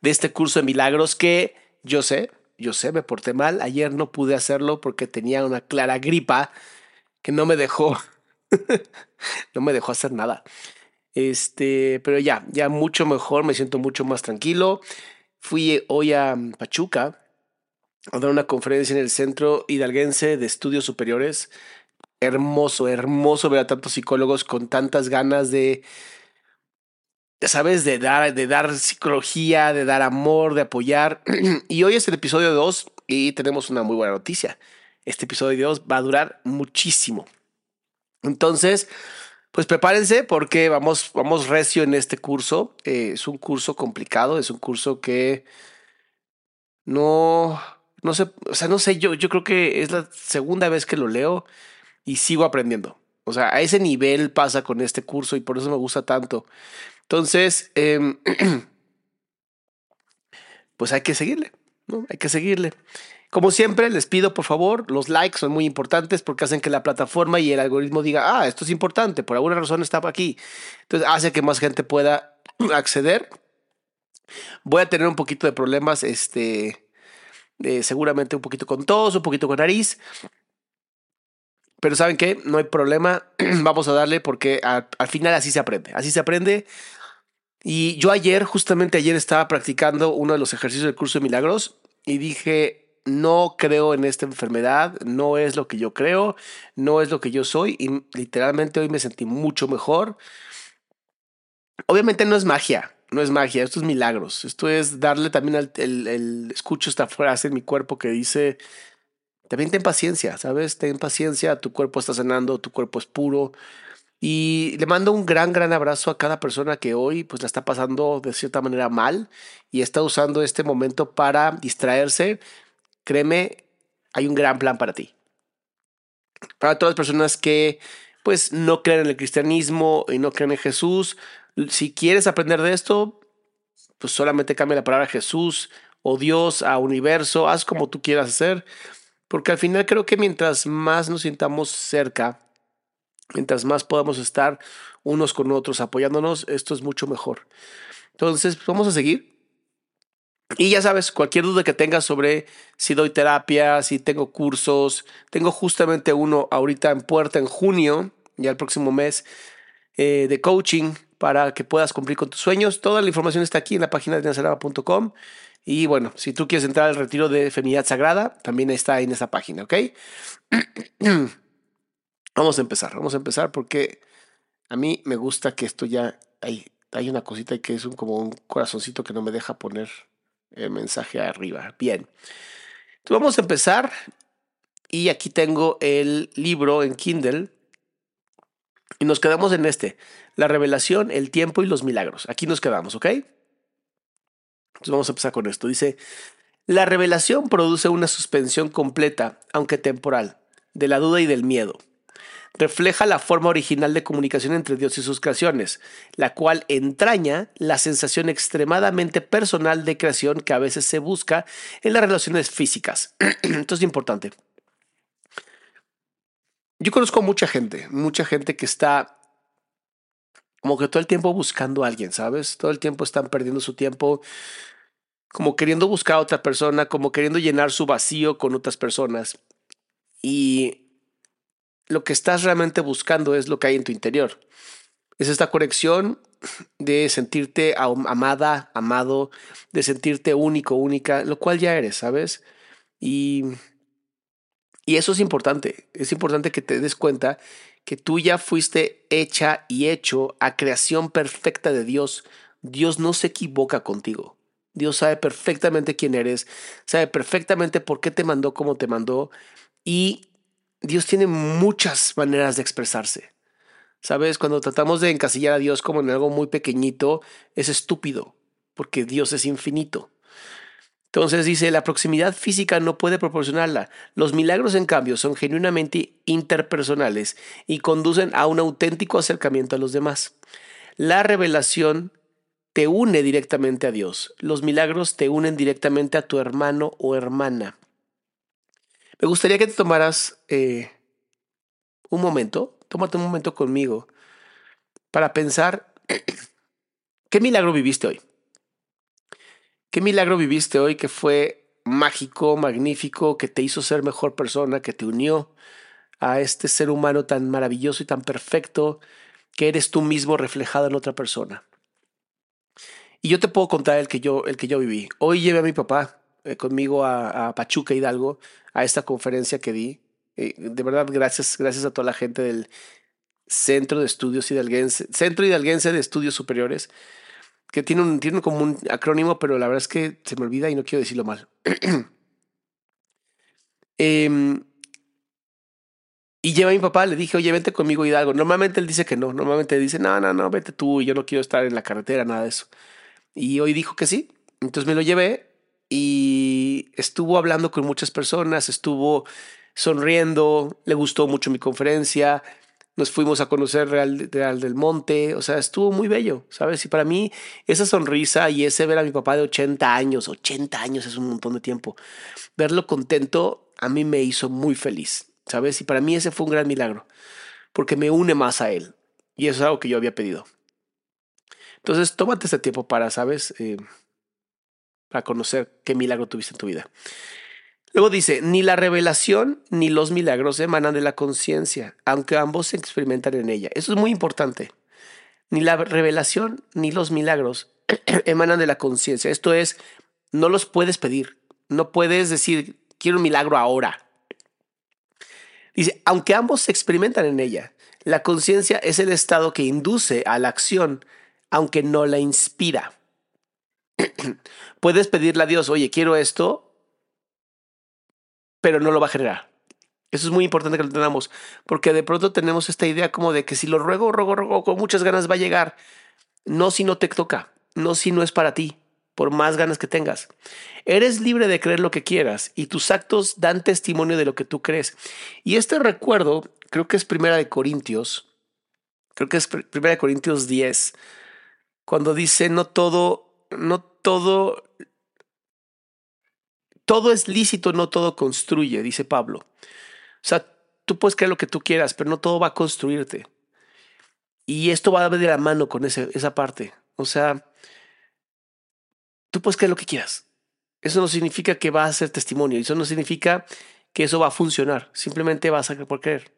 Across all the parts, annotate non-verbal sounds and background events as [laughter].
de este curso de milagros que yo sé, yo sé, me porté mal. Ayer no pude hacerlo porque tenía una clara gripa que no me dejó, [laughs] no me dejó hacer nada. Este, pero ya, ya mucho mejor, me siento mucho más tranquilo. Fui hoy a Pachuca a dar una conferencia en el Centro Hidalguense de Estudios Superiores hermoso, hermoso ver a tantos psicólogos con tantas ganas de, ¿sabes? De dar, de dar psicología, de dar amor, de apoyar. [clears throat] y hoy es el episodio 2 y tenemos una muy buena noticia. Este episodio 2 va a durar muchísimo. Entonces, pues prepárense porque vamos, vamos recio en este curso. Eh, es un curso complicado, es un curso que no, no sé, o sea, no sé, yo, yo creo que es la segunda vez que lo leo y sigo aprendiendo. O sea, a ese nivel pasa con este curso y por eso me gusta tanto. Entonces, em, [clears throat] pues hay que seguirle, ¿no? Hay que seguirle. Como siempre, les pido por favor, los likes son muy importantes porque hacen que la plataforma y el algoritmo diga, ah, esto es importante, por alguna razón está aquí. Entonces hace que más gente pueda [clears throat] acceder. Voy a tener un poquito de problemas, este, seguramente un poquito con tos, un poquito con nariz, pero ¿saben qué? No hay problema. [clears throat] Vamos a darle porque al final así se aprende. Así se aprende. Y yo ayer, justamente ayer, estaba practicando uno de los ejercicios del curso de milagros y dije, no creo en esta enfermedad, no es lo que yo creo, no es lo que yo soy. Y literalmente hoy me sentí mucho mejor. Obviamente no es magia, no es magia, esto es milagros. Esto es darle también el, el escucho esta frase en mi cuerpo que dice, también ten paciencia, ¿sabes? Ten paciencia, tu cuerpo está sanando, tu cuerpo es puro. Y le mando un gran, gran abrazo a cada persona que hoy pues la está pasando de cierta manera mal y está usando este momento para distraerse. Créeme, hay un gran plan para ti. Para todas las personas que pues no creen en el cristianismo y no creen en Jesús, si quieres aprender de esto, pues solamente cambia la palabra Jesús o Dios a universo, haz como tú quieras hacer. Porque al final creo que mientras más nos sintamos cerca, mientras más podamos estar unos con otros apoyándonos, esto es mucho mejor. Entonces, vamos a seguir. Y ya sabes, cualquier duda que tengas sobre si doy terapia, si tengo cursos, tengo justamente uno ahorita en puerta en junio, ya el próximo mes, eh, de coaching para que puedas cumplir con tus sueños. Toda la información está aquí en la página de nazaraba.com y bueno, si tú quieres entrar al retiro de Feminidad Sagrada, también está en esa página, ¿ok? [clears throat] vamos a empezar, vamos a empezar porque a mí me gusta que esto ya hay, una cosita que es como un corazoncito que no me deja poner el mensaje arriba. Bien, entonces vamos a empezar y aquí tengo el libro en Kindle y nos quedamos en este, la revelación, el tiempo y los milagros. Aquí nos quedamos, ¿ok? Entonces vamos a empezar con esto. Dice, la revelación produce una suspensión completa, aunque temporal, de la duda y del miedo. Refleja la forma original de comunicación entre Dios y sus creaciones, la cual entraña la sensación extremadamente personal de creación que a veces se busca en las relaciones físicas. [clears throat] Esto es importante. yo conozco mucha gente, mucha gente que está como que todo el tiempo buscando a alguien, ¿sabes? Todo el tiempo están perdiendo su tiempo como queriendo buscar a otra persona, como queriendo llenar su vacío con otras personas. Y lo que estás realmente buscando es lo que hay en tu interior. Es esta conexión de sentirte amada, amado, de sentirte único, única, lo cual ya eres, ¿sabes? Y, y eso es importante. Es importante que te des cuenta que tú ya fuiste hecha y hecho a creación perfecta de Dios. Dios no se equivoca contigo. Dios sabe perfectamente quién eres, sabe perfectamente por qué te mandó como te mandó y Dios tiene muchas maneras de expresarse. Sabes, cuando tratamos de encasillar a Dios como en algo muy pequeñito, es estúpido, porque Dios es infinito. Entonces dice, la proximidad física no puede proporcionarla. Los milagros, en cambio, son genuinamente interpersonales y conducen a un auténtico acercamiento a los demás. La revelación te une directamente a Dios. Los milagros te unen directamente a tu hermano o hermana. Me gustaría que te tomaras eh, un momento, tómate un momento conmigo para pensar [clears throat] qué milagro viviste hoy. ¿Qué milagro viviste hoy que fue mágico, magnífico, que te hizo ser mejor persona, que te unió a este ser humano tan maravilloso y tan perfecto que eres tú mismo reflejado en otra persona? Y yo te puedo contar el que yo, el que yo viví. Hoy llevé a mi papá eh, conmigo a, Pachuca Hidalgo a esta conferencia que di. Eh, de verdad, gracias, gracias a toda la gente del Centro de Estudios Hidalguense, Centro Hidalguense de Estudios Superiores que tiene, un, tiene como acrónimo, pero la verdad es que se me olvida y no quiero decirlo mal. [clears throat] Em, y lleva a mi papá, le dije, oye, vente conmigo Hidalgo. Normalmente él dice que no, normalmente dice, no, no, no, vete tú, yo no quiero estar en la carretera, nada de eso. Y hoy dijo que sí, entonces me lo llevé y estuvo hablando con muchas personas, estuvo sonriendo, le gustó mucho mi conferencia, nos fuimos a conocer Real, Real, del Monte, o sea, estuvo muy bello, ¿sabes? Y para mí esa sonrisa y ese ver a mi papá de 80 años, 80 años es un montón de tiempo, verlo contento a mí me hizo muy feliz, ¿sabes? Y para mí ese fue un gran milagro, porque me une más a él, y eso es algo que yo había pedido. Entonces, tómate este tiempo para, ¿sabes? Eh, para conocer qué milagro tuviste en tu vida. Luego dice, ni la revelación ni los milagros emanan de la conciencia, aunque ambos se experimentan en ella. Eso es muy importante. Ni la revelación ni los milagros [clears throat] emanan de la conciencia. Esto es, no los puedes pedir. No puedes decir, quiero un milagro ahora. Dice, aunque ambos se experimentan en ella, la conciencia es el estado que induce a la acción, aunque no la inspira. Puedes pedirle a Dios, oye, quiero esto, pero no lo va a generar. Eso es muy importante que lo tengamos, porque de pronto tenemos esta idea como de que si lo ruego, ruego, ruego, con muchas ganas va a llegar. No si no te toca, no si no es para ti, por más ganas que tengas. Eres libre de creer lo que quieras y tus actos dan testimonio de lo que tú crees. Y este recuerdo, creo que es Primera de Corintios, creo que es Primera de Corintios 10, cuando dice, no todo, no todo todo es lícito, no todo construye, dice Pablo. O sea, tú puedes creer lo que tú quieras, pero no todo va a construirte. Y esto va a de la mano con ese, esa parte. O sea, tú puedes creer lo que quieras. Eso no significa que va a ser testimonio. Eso no significa que eso va a funcionar. Simplemente vas a por creer.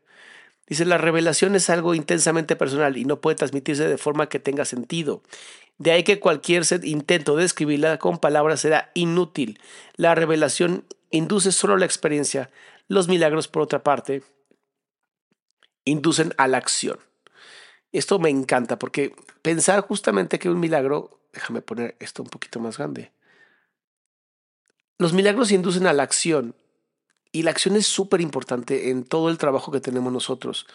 Dice, la revelación es algo intensamente personal y no puede transmitirse de forma que tenga sentido. De ahí que cualquier intento de escribirla con palabras será inútil. La revelación induce solo la experiencia. Los milagros, por otra parte, inducen a la acción. Esto me encanta porque pensar justamente que un milagro, déjame poner esto un poquito más grande. Los milagros inducen a la acción y la acción es súper importante en todo el trabajo que tenemos nosotros.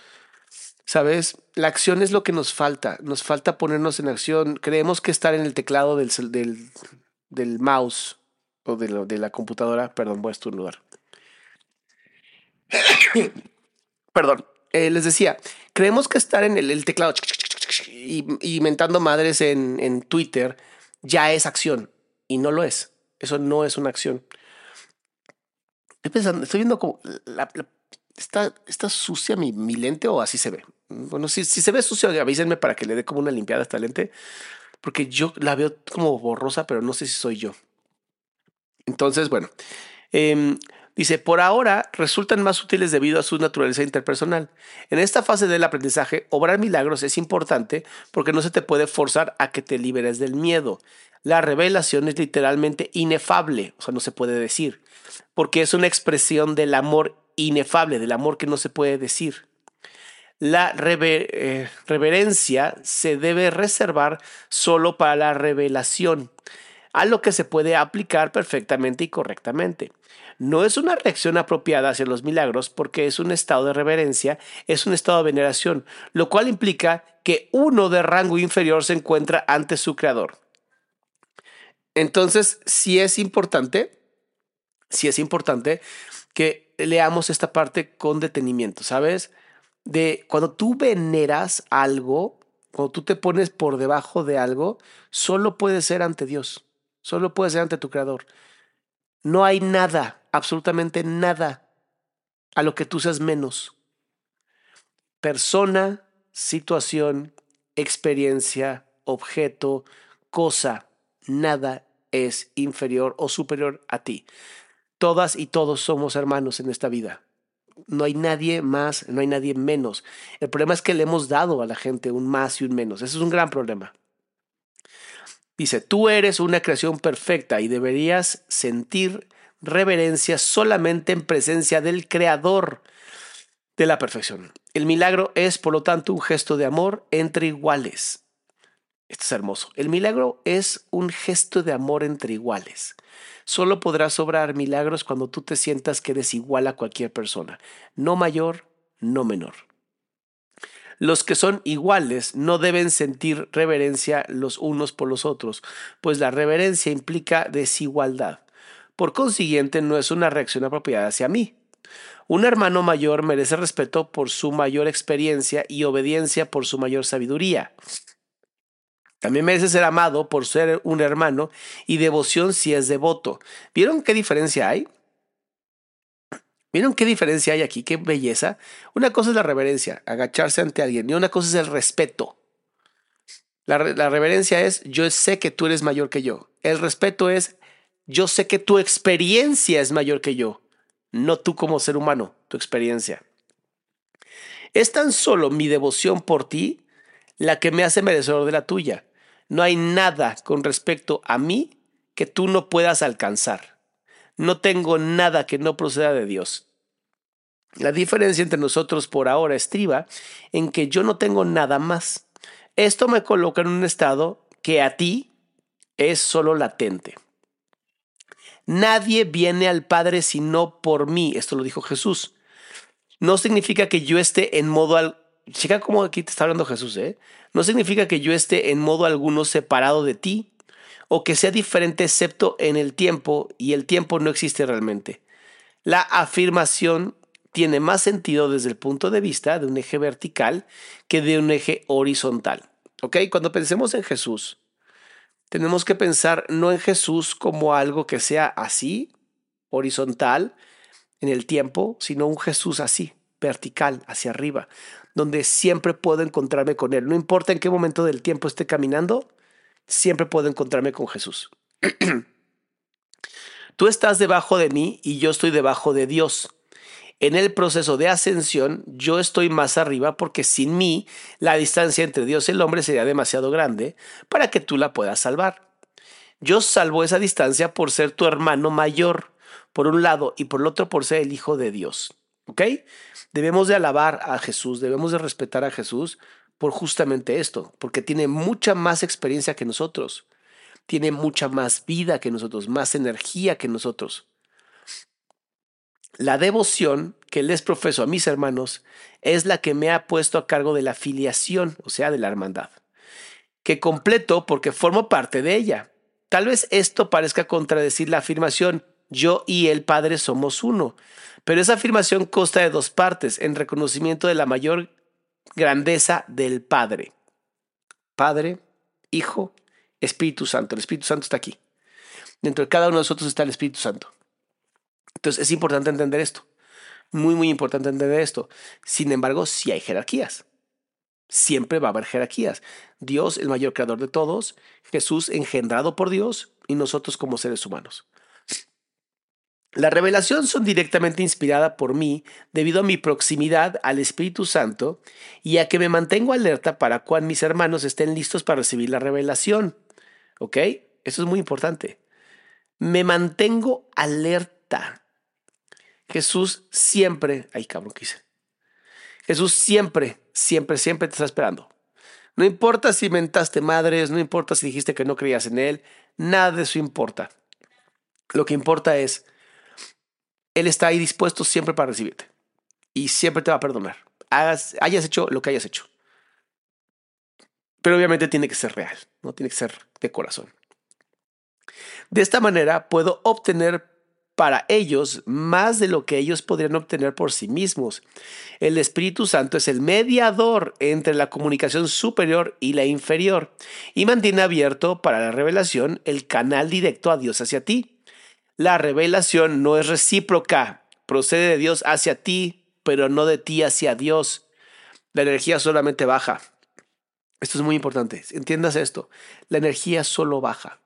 ¿Sabes? La acción es lo que nos falta. Nos falta ponernos en acción. Creemos que estar en el teclado del, del, mouse o de, de, la computadora. Perdón, voy a estornudar. [coughs] Perdón. Eh, les decía, creemos que estar en el, teclado y, inventando madres en, en Twitter ya es acción. Y no lo es. Eso no es una acción. Estoy pensando, estoy viendo como ¿está, está sucia mi, mi lente o así se ve? Bueno, si, si se ve sucia, avísenme para que le dé como una limpiada a esta lente, porque yo la veo como borrosa, pero no sé si soy yo. Entonces, bueno, em, dice, por ahora resultan más útiles debido a su naturaleza interpersonal. En esta fase del aprendizaje, obrar milagros es importante porque no se te puede forzar a que te liberes del miedo. La revelación es literalmente inefable, o sea, no se puede decir, porque es una expresión del amor inefable, del amor que no se puede decir. La eh, reverencia se debe reservar solo para la revelación a lo que se puede aplicar perfectamente y correctamente. No es una reacción apropiada hacia los milagros porque es un estado de reverencia, es un estado de veneración, lo cual implica que uno de rango inferior se encuentra ante su creador. Entonces, sí es importante, sí es importante que leamos esta parte con detenimiento, ¿sabes? De cuando tú veneras algo, cuando tú te pones por debajo de algo, solo puede ser ante Dios. Solo puede ser ante tu creador. No hay nada, absolutamente nada, a lo que tú seas menos. Persona, situación, experiencia, objeto, cosa, nada es inferior o superior a ti. Todas y todos somos hermanos en esta vida. No hay nadie más, no hay nadie menos. El problema es que le hemos dado a la gente un más y un menos. Ese es un gran problema. Dice, tú eres una creación perfecta y deberías sentir reverencia solamente en presencia del Creador de la perfección. El milagro es, por lo tanto, un gesto de amor entre iguales. Esto es hermoso. El milagro es un gesto de amor entre iguales. Solo podrás obrar milagros cuando tú te sientas que eres igual a cualquier persona, no mayor, no menor. Los que son iguales no deben sentir reverencia los unos por los otros, pues la reverencia implica desigualdad. Por consiguiente, no es una reacción apropiada hacia mí. Un hermano mayor merece respeto por su mayor experiencia y obediencia por su mayor sabiduría. También merece ser amado por ser un hermano y devoción si es devoto. ¿Vieron qué diferencia hay? ¿Vieron qué diferencia hay aquí? Qué belleza. Una cosa es la reverencia, agacharse ante alguien, y una cosa es el respeto. La, reverencia es yo sé que tú eres mayor que yo. El respeto es yo sé que tu experiencia es mayor que yo, no tú como ser humano, tu experiencia. Es tan solo mi devoción por ti la que me hace merecedor de la tuya. No hay nada con respecto a mí que tú no puedas alcanzar. No tengo nada que no proceda de Dios. La diferencia entre nosotros por ahora estriba en que yo no tengo nada más. Esto me coloca en un estado que a ti es solo latente. Nadie viene al Padre sino por mí. Esto lo dijo Jesús. No significa que yo esté en modo al... Checa cómo aquí te está hablando Jesús, ¿eh? No significa que yo esté en modo alguno separado de ti o que sea diferente excepto en el tiempo y el tiempo no existe realmente. La afirmación tiene más sentido desde el punto de vista de un eje vertical que de un eje horizontal. ¿Ok? Cuando pensemos en Jesús, tenemos que pensar no en Jesús como algo que sea así, horizontal, en el tiempo, sino un Jesús así, vertical, hacia arriba, donde siempre puedo encontrarme con Él. No importa en qué momento del tiempo esté caminando, siempre puedo encontrarme con Jesús. [clears throat] Tú estás debajo de mí y yo estoy debajo de Dios. En el proceso de ascensión yo estoy más arriba porque sin mí la distancia entre Dios y el hombre sería demasiado grande para que tú la puedas salvar. Yo salvo esa distancia por ser tu hermano mayor, por un lado, y por el otro por ser el Hijo de Dios. ¿Ok? Debemos de alabar a Jesús, debemos de respetar a Jesús por justamente esto, porque tiene mucha más experiencia que nosotros, tiene mucha más vida que nosotros, más energía que nosotros. La devoción que les profeso a mis hermanos es la que me ha puesto a cargo de la filiación, o sea, de la hermandad, que completo porque formo parte de ella. Tal vez esto parezca contradecir la afirmación yo y el Padre somos uno, pero esa afirmación consta de dos partes en reconocimiento de la mayor grandeza del Padre. Padre, Hijo, Espíritu Santo. El Espíritu Santo está aquí. Dentro de cada uno de nosotros está el Espíritu Santo. Entonces es importante entender esto. Muy, muy importante entender esto. Sin embargo, sí hay jerarquías. Siempre va a haber jerarquías. Dios, el mayor creador de todos, Jesús engendrado por Dios y nosotros como seres humanos. La revelación son directamente inspirada por mí debido a mi proximidad al Espíritu Santo y a que me mantengo alerta para cuando mis hermanos estén listos para recibir la revelación. ¿Ok? Eso es muy importante. Me mantengo alerta. Jesús siempre, ay cabrón, ¿qué hice? Jesús siempre, siempre, siempre te está esperando. No importa si mentaste madres, no importa si dijiste que no creías en Él, nada de eso importa. Lo que importa es, Él está ahí dispuesto siempre para recibirte y siempre te va a perdonar. hayas hecho lo que hayas hecho. Pero obviamente tiene que ser real, no tiene que ser de corazón. De esta manera puedo obtener para ellos más de lo que ellos podrían obtener por sí mismos. El Espíritu Santo es el mediador entre la comunicación superior y la inferior y mantiene abierto para la revelación el canal directo a Dios hacia ti. La revelación no es recíproca, procede de Dios hacia ti, pero no de ti hacia Dios. La energía solamente baja. Esto es muy importante. Entiendas esto. La energía solo baja.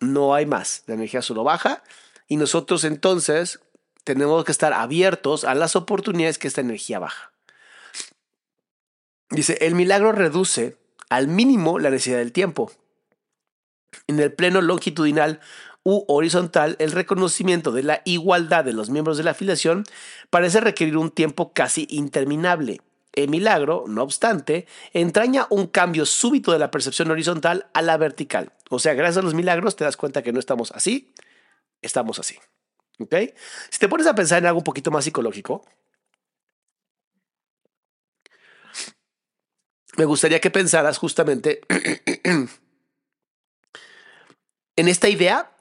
No hay más. La energía solo baja y nosotros entonces tenemos que estar abiertos a las oportunidades que esta energía baja. Dice, el milagro reduce al mínimo la necesidad del tiempo. En el pleno longitudinal u horizontal, el reconocimiento de la igualdad de los miembros de la afiliación parece requerir un tiempo casi interminable. El milagro, no obstante, entraña un cambio súbito de la percepción horizontal a la vertical. O sea, gracias a los milagros te das cuenta que no estamos así, estamos así. ¿Ok? Si te pones a pensar en algo un poquito más psicológico, me gustaría que pensaras justamente [clears throat] en esta idea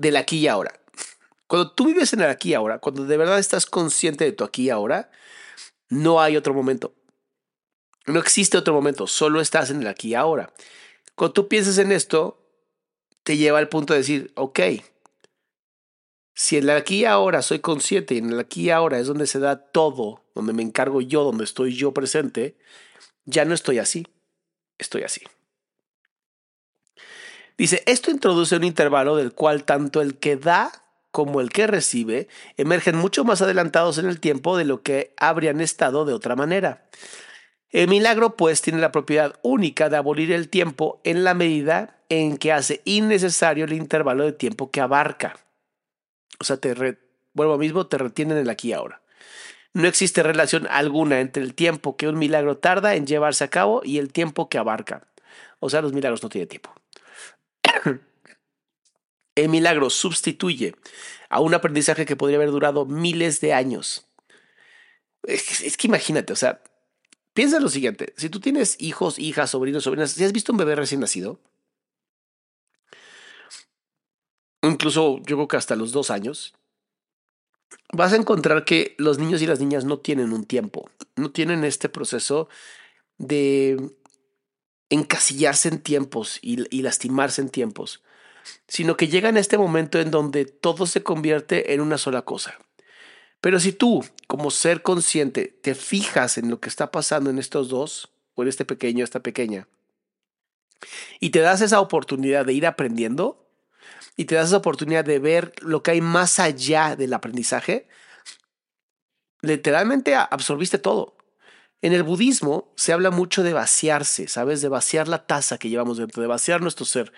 del aquí y ahora. Cuando tú vives en el aquí y ahora, cuando de verdad estás consciente de tu aquí y ahora, no hay otro momento. No existe otro momento, solo estás en el aquí y ahora. Cuando tú piensas en esto, te lleva al punto de decir, ok, si en el aquí y ahora soy consciente y en el aquí y ahora es donde se da todo, donde me encargo yo, donde estoy yo presente, ya no estoy así, estoy así. Dice, esto introduce un intervalo del cual tanto el que da como el que recibe emergen mucho más adelantados en el tiempo de lo que habrían estado de otra manera. El milagro, pues, tiene la propiedad única de abolir el tiempo en la medida en que hace innecesario el intervalo de tiempo que abarca. O sea, te vuelvo mismo, te retienen el aquí y ahora. No existe relación alguna entre el tiempo que un milagro tarda en llevarse a cabo y el tiempo que abarca. O sea, los milagros no tienen tiempo. El milagro sustituye a un aprendizaje que podría haber durado miles de años. Es, que imagínate, o sea, piensa lo siguiente, si tú tienes hijos, hijas, sobrinos, sobrinas, si has visto un bebé recién nacido, incluso yo creo que hasta los dos años, vas a encontrar que los niños y las niñas no tienen un tiempo, no tienen este proceso de encasillarse en tiempos y, lastimarse en tiempos, sino que llegan a este momento en donde todo se convierte en una sola cosa. Pero si tú, como ser consciente, te fijas en lo que está pasando en estos dos, o en este pequeño, esta pequeña, y te das esa oportunidad de ir aprendiendo, y te das esa oportunidad de ver lo que hay más allá del aprendizaje, literalmente absorbiste todo. En el budismo se habla mucho de vaciarse, ¿sabes? De vaciar la taza que llevamos dentro, de vaciar nuestro ser.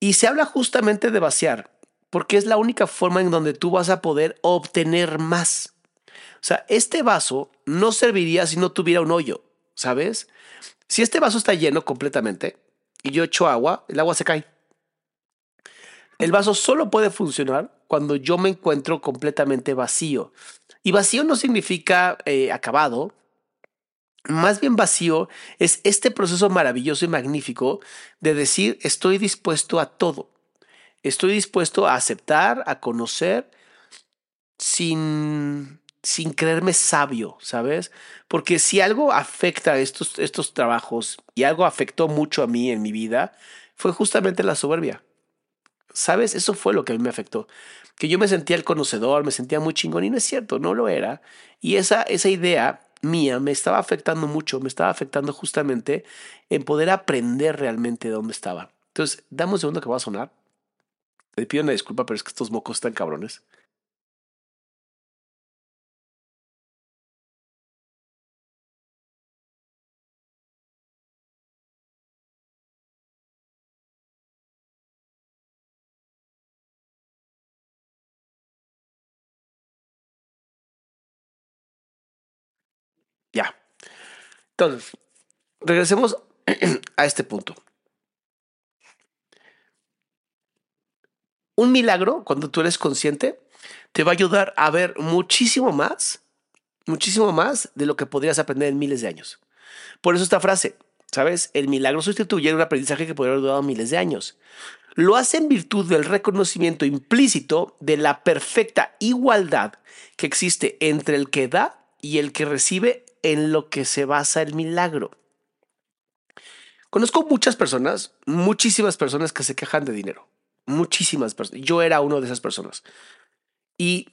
Y se habla justamente de vaciar, porque es la única forma en donde tú vas a poder obtener más. O sea, este vaso no serviría si no tuviera un hoyo, ¿sabes? Si este vaso está lleno completamente y yo echo agua, el agua se cae. El vaso solo puede funcionar cuando yo me encuentro completamente vacío. Y vacío no significa eh, acabado. Más bien vacío es este proceso maravilloso y magnífico de decir estoy dispuesto a todo. Estoy dispuesto a aceptar, a conocer, sin, sin creerme sabio, ¿sabes? Porque si algo afecta estos, estos trabajos y algo afectó mucho a mí en mi vida, fue justamente la soberbia ¿Sabes? Eso fue lo que a mí me afectó. Que yo me sentía el conocedor, me sentía muy chingón y no es cierto, no lo era. Y esa, esa idea mía me estaba afectando mucho, me estaba afectando justamente en poder aprender realmente de dónde estaba. Entonces, dame un segundo que va a sonar. Te pido una disculpa, pero es que estos mocos están cabrones. Entonces, regresemos [clears throat] a este punto. Un milagro, cuando tú eres consciente, te va a ayudar a ver muchísimo más, muchísimo más de lo que podrías aprender en miles de años. Por eso esta frase, ¿sabes? El milagro sustituye un aprendizaje que podría haber durado miles de años. Lo hace en virtud del reconocimiento implícito de la perfecta igualdad que existe entre el que da y el que recibe en lo que se basa el milagro. Conozco muchas personas, muchísimas personas que se quejan de dinero. Muchísimas personas. Yo era uno de esas personas. Y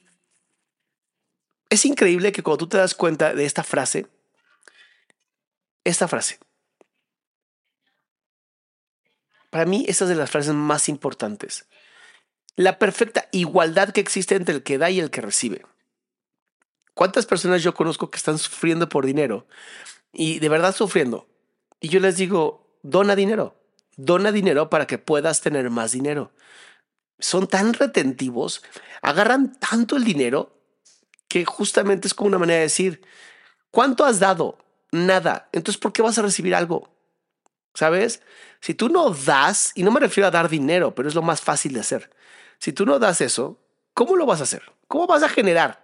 es increíble que cuando tú te das cuenta de esta frase, esta frase, para mí esta es de las frases más importantes. La perfecta igualdad que existe entre el que da y el que recibe. ¿Cuántas personas yo conozco que están sufriendo por dinero? Y de verdad sufriendo. Y yo les digo, dona dinero. Dona dinero para que puedas tener más dinero. Son tan retentivos, agarran tanto el dinero que justamente es como una manera de decir, ¿cuánto has dado? Nada. Entonces, ¿por qué vas a recibir algo? ¿Sabes? Si tú no das, y no me refiero a dar dinero, pero es lo más fácil de hacer. Si tú no das eso, ¿cómo lo vas a hacer? ¿Cómo vas a generar?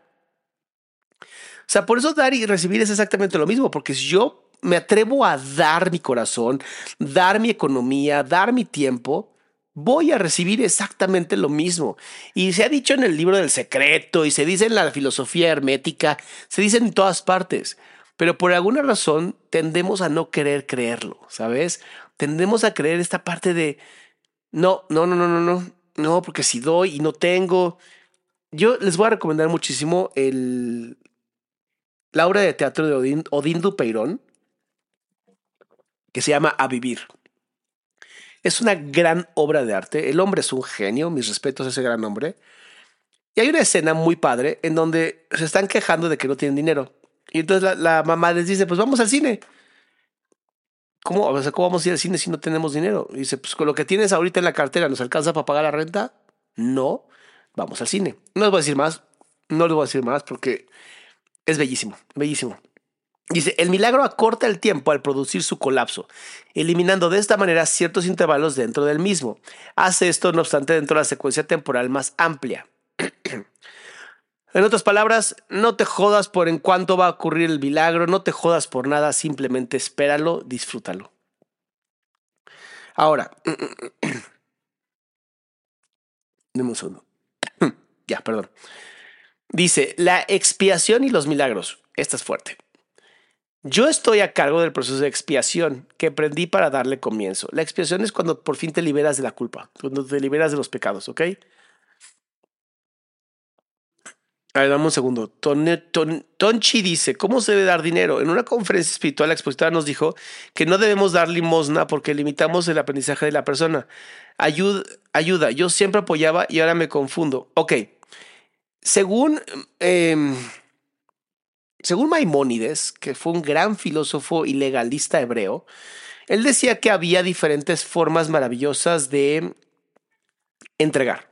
Sea, por eso dar y recibir es exactamente lo mismo, porque si yo me atrevo a dar mi corazón, dar mi economía, dar mi tiempo, voy a recibir exactamente lo mismo. Y se ha dicho en el libro del secreto y se dice en la filosofía hermética, se dice en todas partes, pero por alguna razón tendemos a no querer creerlo, ¿sabes? Tendemos a creer esta parte de, no, no, no, no, no, no, no, porque si doy y no tengo. Yo les voy a recomendar muchísimo el, la obra de teatro de Odín, Odín que se llama A Vivir. Es una gran obra de arte. El hombre es un genio, mis respetos a ese gran hombre. Y hay una escena muy padre en donde se están quejando de que no tienen dinero. Y entonces la, mamá les dice, pues vamos al cine. ¿Cómo, ¿Cómo vamos a ir al cine si no tenemos dinero? Y dice, pues con lo que tienes ahorita en la cartera, ¿nos alcanza para pagar la renta? No, vamos al cine. No les voy a decir más, no les voy a decir más porque es bellísimo, bellísimo. Dice, el milagro acorta el tiempo al producir su colapso, eliminando de esta manera ciertos intervalos dentro del mismo. Hace esto, no obstante, dentro de la secuencia temporal más amplia. [clears throat] en otras palabras, no te jodas por en cuánto va a ocurrir el milagro, no te jodas por nada, simplemente espéralo, disfrútalo. Ahora, [clears throat] un segundo. [clears throat] ya, perdón. Dice, la expiación y los milagros. Esta es fuerte. Yo estoy a cargo del proceso de expiación que aprendí para darle comienzo. La expiación es cuando por fin te liberas de la culpa, cuando te liberas de los pecados, ¿ok? A ver, dame un segundo. Tonchi dice, ¿cómo se debe dar dinero? En una conferencia espiritual, la expositora nos dijo que no debemos dar limosna porque limitamos el aprendizaje de la persona. Ayuda, ayuda. Yo siempre apoyaba y ahora me confundo. Ok, según, em, según Maimónides, que fue un gran filósofo y legalista hebreo, él decía que había diferentes formas maravillosas de entregar.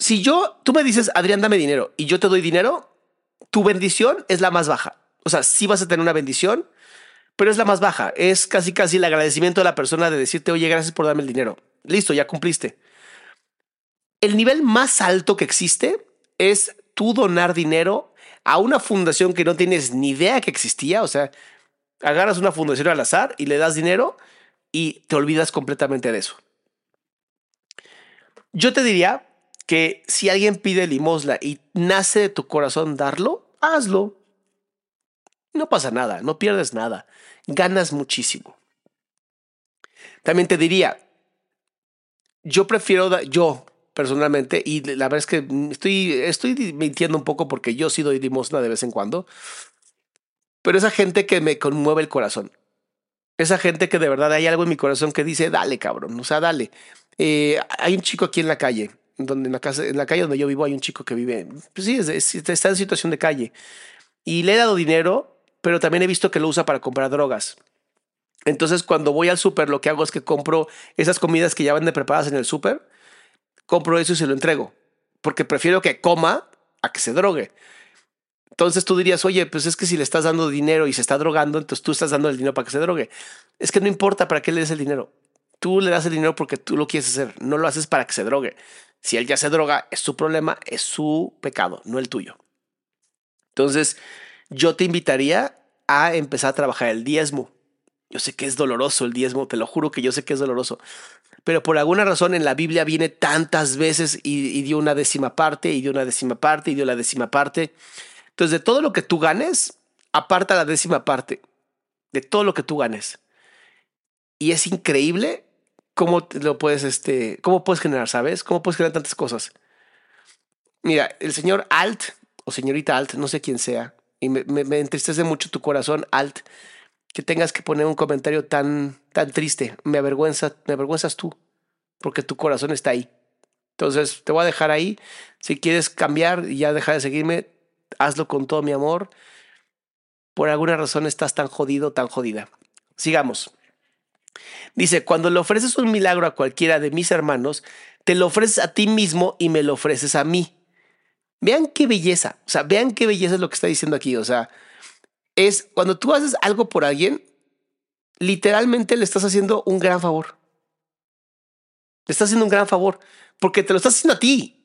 Si yo, tú me dices, Adrián, dame dinero y yo te doy dinero, tu bendición es la más baja. O sea, sí vas a tener una bendición, pero es la más baja. Es casi, casi el agradecimiento de la persona de decirte, oye, gracias por darme el dinero. Listo, ya cumpliste el nivel más alto que existe es tú donar dinero a una fundación que no tienes ni idea que existía. O sea, agarras una fundación al azar y le das dinero y te olvidas completamente de eso. Yo te diría que si alguien pide limosna y nace de tu corazón darlo, hazlo. No pasa nada, no pierdes nada, ganas muchísimo. También te diría, yo prefiero, yo personalmente, y la verdad es que estoy, estoy mintiendo un poco porque yo sí doy limosna de vez en cuando, pero esa gente que me conmueve el corazón, esa gente que de verdad hay algo en mi corazón que dice, dale cabrón, o sea, dale. Eh, hay un chico aquí en la calle, donde en la, casa, en la calle donde yo vivo hay un chico que vive, pues sí, está en situación de calle, y le he dado dinero, pero también he visto que lo usa para comprar drogas. Entonces, cuando voy al súper, lo que hago es que compro esas comidas que ya venden preparadas en el súper, compro eso y se lo entrego, porque prefiero que coma a que se drogue. Entonces tú dirías, oye, pues es que si le estás dando dinero y se está drogando, entonces tú estás dando el dinero para que se drogue. Es que no importa para qué le des el dinero. Tú le das el dinero porque tú lo quieres hacer, no lo haces para que se drogue. Si él ya se droga, es su problema, es su pecado, no el tuyo. Entonces, yo te invitaría a empezar a trabajar el diezmo. Yo sé que es doloroso el diezmo, te lo juro que yo sé que es doloroso. Pero por alguna razón en la Biblia viene tantas veces y, dio una décima parte, y dio una décima parte, y dio la décima parte. Entonces, de todo lo que tú ganes, aparta la décima parte. De todo lo que tú ganes. Y es increíble cómo lo puedes, este, cómo puedes generar, ¿sabes? Cómo puedes generar tantas cosas. Mira, el señor Alt, o señorita Alt, no sé quién sea, y me, me entristece mucho tu corazón, Alt que tengas que poner un comentario tan, tan triste. Me avergüenza, me avergüenzas tú, porque tu corazón está ahí. Entonces, te voy a dejar ahí. Si quieres cambiar y ya dejar de seguirme, hazlo con todo mi amor. Por alguna razón estás tan jodido, tan jodida. Sigamos. Dice, cuando le ofreces un milagro a cualquiera de mis hermanos, te lo ofreces a ti mismo y me lo ofreces a mí. Vean qué belleza, o sea, vean qué belleza es lo que está diciendo aquí, o sea, es cuando tú haces algo por alguien, literalmente le estás haciendo un gran favor. Le estás haciendo un gran favor porque te lo estás haciendo a ti.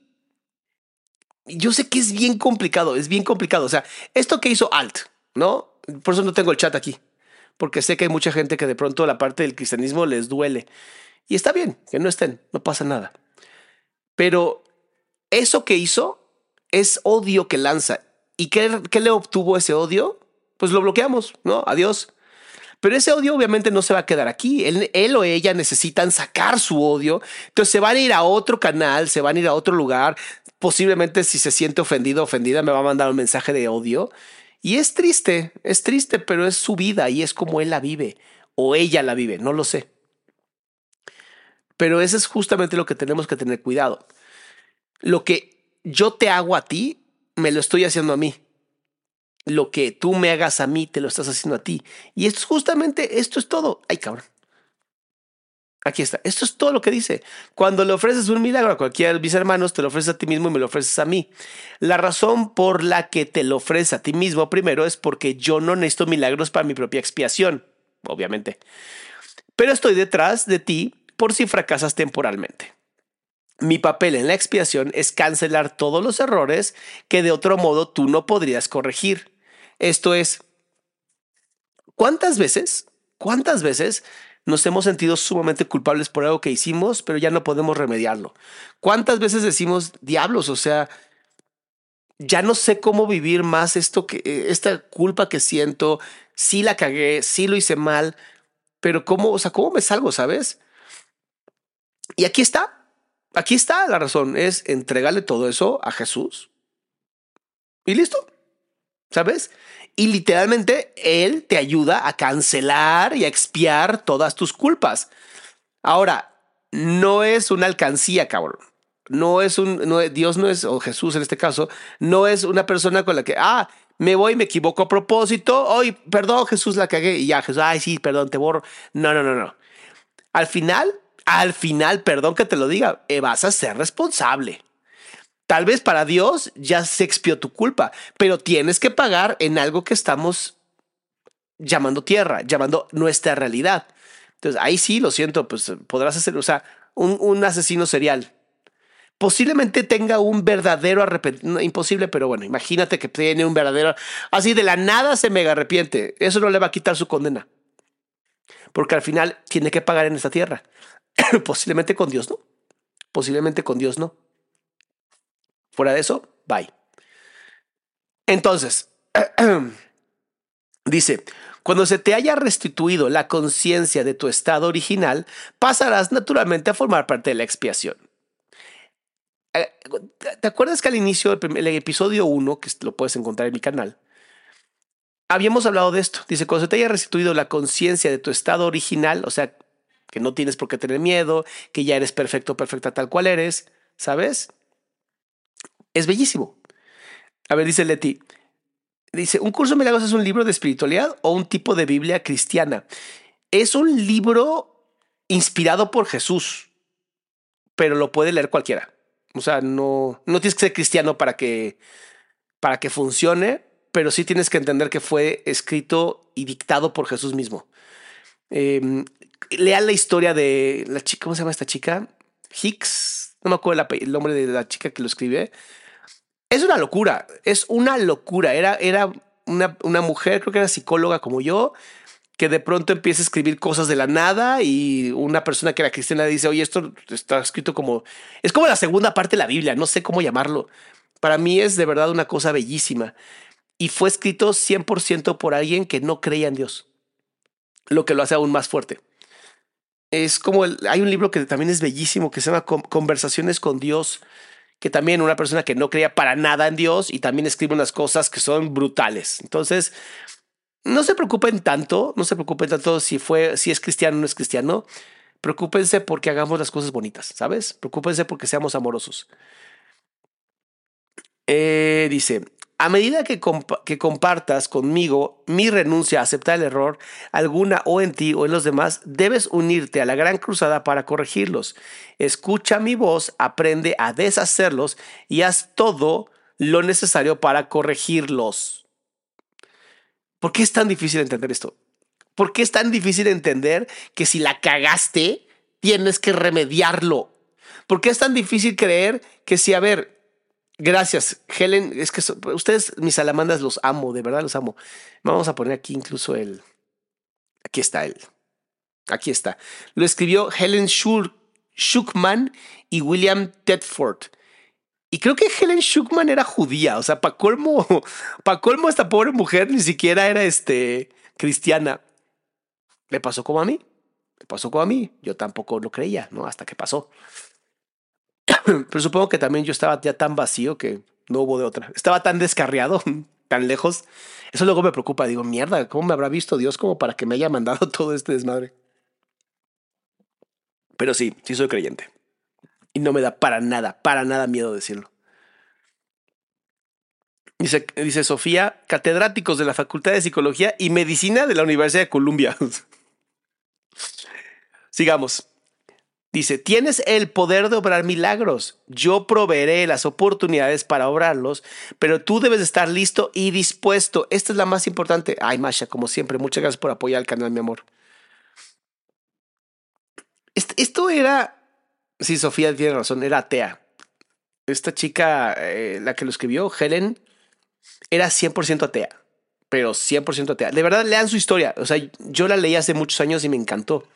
Yo sé que es bien complicado, es bien complicado. O sea, esto que hizo Alt, ¿no? Por eso no tengo el chat aquí, porque sé que hay mucha gente que de pronto la parte del cristianismo les duele. Y está bien, que no estén, no pasa nada. Pero eso que hizo es odio que lanza. ¿Y qué, qué le obtuvo ese odio? pues lo bloqueamos, ¿no? Adiós. Pero ese odio obviamente no se va a quedar aquí. Él, o ella necesitan sacar su odio. Entonces se van a ir a otro canal, se van a ir a otro lugar. Posiblemente si se siente ofendido, ofendida, me va a mandar un mensaje de odio. Y es triste, es triste, pero es su vida y es como él la vive o ella la vive, no lo sé. Pero eso es justamente lo que tenemos que tener cuidado. Lo que yo te hago a ti, me lo estoy haciendo a mí lo que tú me hagas a mí, te lo estás haciendo a ti. Y esto es justamente, esto es todo. Ay, cabrón. Aquí está. Esto es todo lo que dice. Cuando le ofreces un milagro a cualquiera de mis hermanos, te lo ofreces a ti mismo y me lo ofreces a mí. La razón por la que te lo ofreces a ti mismo primero es porque yo no necesito milagros para mi propia expiación, obviamente. Pero estoy detrás de ti por si fracasas temporalmente. Mi papel en la expiación es cancelar todos los errores que de otro modo tú no podrías corregir. Esto es, ¿cuántas veces, cuántas veces nos hemos sentido sumamente culpables por algo que hicimos, pero ya no podemos remediarlo? ¿Cuántas veces decimos, diablos, o sea, ya no sé cómo vivir más esto que eh, esta culpa que siento, sí la cagué, sí lo hice mal, pero cómo, o sea, cómo me salgo, ¿sabes? Y aquí está. Aquí está la razón, es entregarle todo eso a Jesús. Y listo. ¿Sabes? Y literalmente Él te ayuda a cancelar y a expiar todas tus culpas. Ahora, no es una alcancía, cabrón. No es un, Dios no es, o Jesús en este caso, no es una persona con la que, ah, me voy, me equivoco a propósito, hoy, perdón, Jesús la cagué, y ya, Jesús, ay, sí, perdón, te borro. No, no, no, no. Al final, al final, perdón que te lo diga, eh, vas a ser responsable. Tal vez para Dios ya se expió tu culpa, pero tienes que pagar en algo que estamos llamando tierra, llamando nuestra realidad. Entonces, ahí sí, lo siento, pues podrás hacer, o sea, un, asesino serial. Posiblemente tenga un verdadero arrepentimiento, imposible, pero bueno, imagínate que tiene un verdadero, así de la nada se mega arrepiente. Eso no le va a quitar su condena. Porque al final tiene que pagar en esta tierra. [coughs] Posiblemente con Dios no. Posiblemente con Dios no. Fuera de eso, bye. Entonces, [clears throat] dice, Cuando se te haya restituido la conciencia de tu estado original, pasarás naturalmente a formar parte de la expiación. Eh, ¿Te acuerdas que al inicio del episodio 1, que lo puedes encontrar en mi canal, habíamos hablado de esto? Dice, cuando se te haya restituido la conciencia de tu estado original, o sea, que no tienes por qué tener miedo, que ya eres perfecto, perfecta tal cual eres, ¿sabes? Es bellísimo. A ver, dice Leti, dice, ¿un curso de milagros es un libro de espiritualidad o un tipo de Biblia cristiana? Es un libro inspirado por Jesús, pero lo puede leer cualquiera. O sea, no, no tienes que ser cristiano para que, para que funcione, pero sí tienes que entender que fue escrito y dictado por Jesús mismo. Eh, la historia de la chica, ¿cómo se llama esta chica? Hicks, no me acuerdo el, nombre de la chica que lo escribe. Es una locura, es una locura. Era, era una, una mujer, creo que era psicóloga como yo, que de pronto empieza a escribir cosas de la nada y una persona que era cristiana dice, oye, esto está escrito como... Es como la segunda parte de la Biblia, no sé cómo llamarlo. Para mí es de verdad una cosa bellísima. Y fue escrito 100% por alguien que no creía en Dios, lo que lo hace aún más fuerte es como hay un libro que también es bellísimo que se llama Conversaciones con Dios, que también una persona que no creía para nada en Dios y también escribe unas cosas que son brutales. Entonces, no se preocupen tanto, no se preocupen tanto si fue, si es cristiano o no es cristiano. Preocúpense porque hagamos las cosas bonitas, ¿sabes? Preocúpense porque seamos amorosos. Eh, dice, a medida que, compartas conmigo mi renuncia a aceptar el error, alguna o en ti o en los demás, debes unirte a la gran cruzada para corregirlos. Escucha mi voz, aprende a deshacerlos y haz todo lo necesario para corregirlos. ¿Por qué es tan difícil entender esto? ¿Por qué es tan difícil entender que si la cagaste, tienes que remediarlo? ¿Por qué es tan difícil creer que si, a ver, Gracias, Helen. Es que ustedes, mis salamandas, los amo, de verdad los amo. Vamos a poner aquí incluso el. Aquí está él. Aquí está. Lo escribió Helen Schuckman y William Tedford. Y creo que Helen Schuckman era judía. O sea, para colmo, [laughs] pa colmo, esta pobre mujer ni siquiera era este, cristiana. Le pasó como a mí. Le pasó como a mí. Yo tampoco lo creía, ¿no? Hasta que pasó. [coughs] Pero supongo que también yo estaba ya tan vacío que no hubo de otra. Estaba tan descarriado, [laughs] tan lejos. Eso luego me preocupa. Digo, mierda, ¿cómo me habrá visto Dios como para que me haya mandado [laughs] todo este desmadre? Pero sí, sí soy creyente. Y no me da para nada, para nada miedo decirlo. Dice, dice Sofía, catedráticos de la Facultad de Psicología y Medicina de la Universidad de Columbia. [laughs] Sigamos. Dice, tienes el poder de obrar milagros. Yo proveeré las oportunidades para obrarlos, pero tú debes estar listo y dispuesto. Esta es la más importante. Ay, Masha, como siempre, muchas gracias por apoyar el canal, mi amor. Esto era, sí, Sofía tiene razón, era atea. Esta chica, eh, la que lo escribió, Helen, era 100% atea, pero 100% atea. De verdad, lean su historia. O sea, yo la leí hace muchos años y me encantó.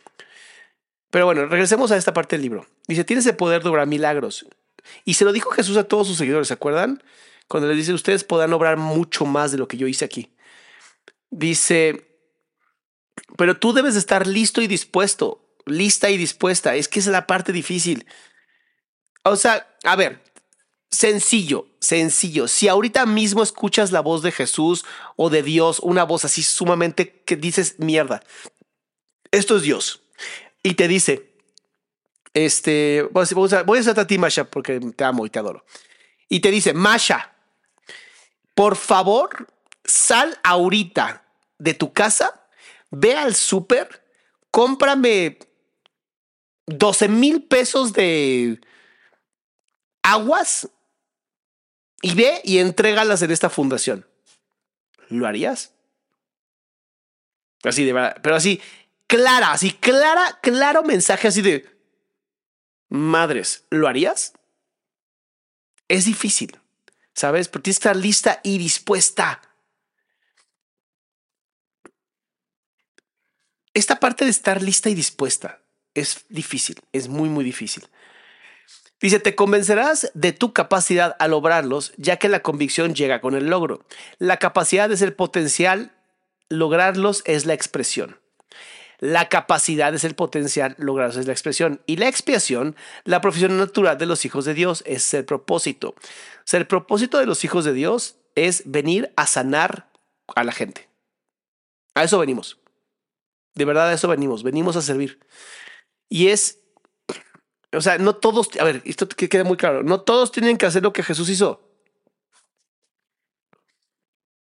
Pero bueno, regresemos a esta parte del libro. Dice, tienes el poder de obrar milagros. Y se lo dijo Jesús a todos sus seguidores, ¿se acuerdan? Cuando les dice, ustedes podrán obrar mucho más de lo que yo hice aquí. Dice, pero tú debes estar listo y dispuesto, lista y dispuesta. Es que es la parte difícil. O sea, a ver, sencillo, sencillo. Si ahorita mismo escuchas la voz de Jesús o de Dios, una voz así sumamente que dices, mierda, esto es Dios y te dice, este, voy a, voy a a ti, Masha, porque te amo y te adoro. Y te dice, Masha, por favor, sal ahorita de tu casa, ve al súper, cómprame 12 mil pesos de aguas y ve y entrégalas en esta fundación. ¿Lo harías? Así de verdad, pero así, clara, así clara, claro mensaje así de, madres, ¿lo harías? Es difícil, ¿sabes? Pero tienes que estar lista y dispuesta. Esta parte de estar lista y dispuesta es difícil, es muy, muy difícil. Dice, te convencerás de tu capacidad al lograrlos, ya que la convicción llega con el logro. La capacidad es el potencial lograrlos es la expresión. La capacidad es el potencial, lograrlos es la expresión. Y la expiación, la profesión natural de los hijos de Dios, es el propósito. O sea, el propósito de los hijos de Dios es venir a sanar a la gente. A eso venimos. De verdad, a eso venimos. Venimos a servir. Y es, o sea, no todos, a ver, esto que quede muy claro, no todos tienen que hacer lo que Jesús hizo.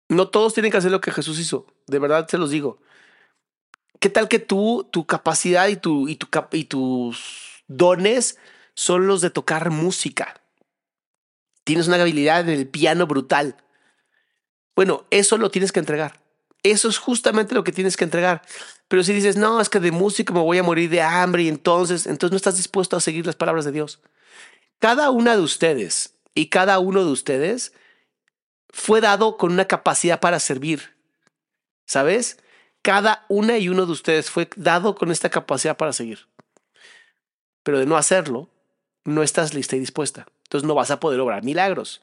No todos tienen que hacer lo que Jesús hizo. De verdad se los digo. ¿Qué tal que tú, tu capacidad y, tu, y, tu, y tus dones son los de tocar música? Tienes una habilidad en el piano brutal. Bueno, eso lo tienes que entregar. Eso es justamente lo que tienes que entregar. Pero si dices, no, es que de música me voy a morir de hambre y entonces, entonces no estás dispuesto a seguir las palabras de Dios. Cada una de ustedes y cada uno de ustedes fue dado con una capacidad para servir. ¿Sabes? Cada una y uno de ustedes fue dado con esta capacidad para seguir. Pero de no hacerlo, no estás lista y dispuesta. Entonces no vas a poder obrar milagros.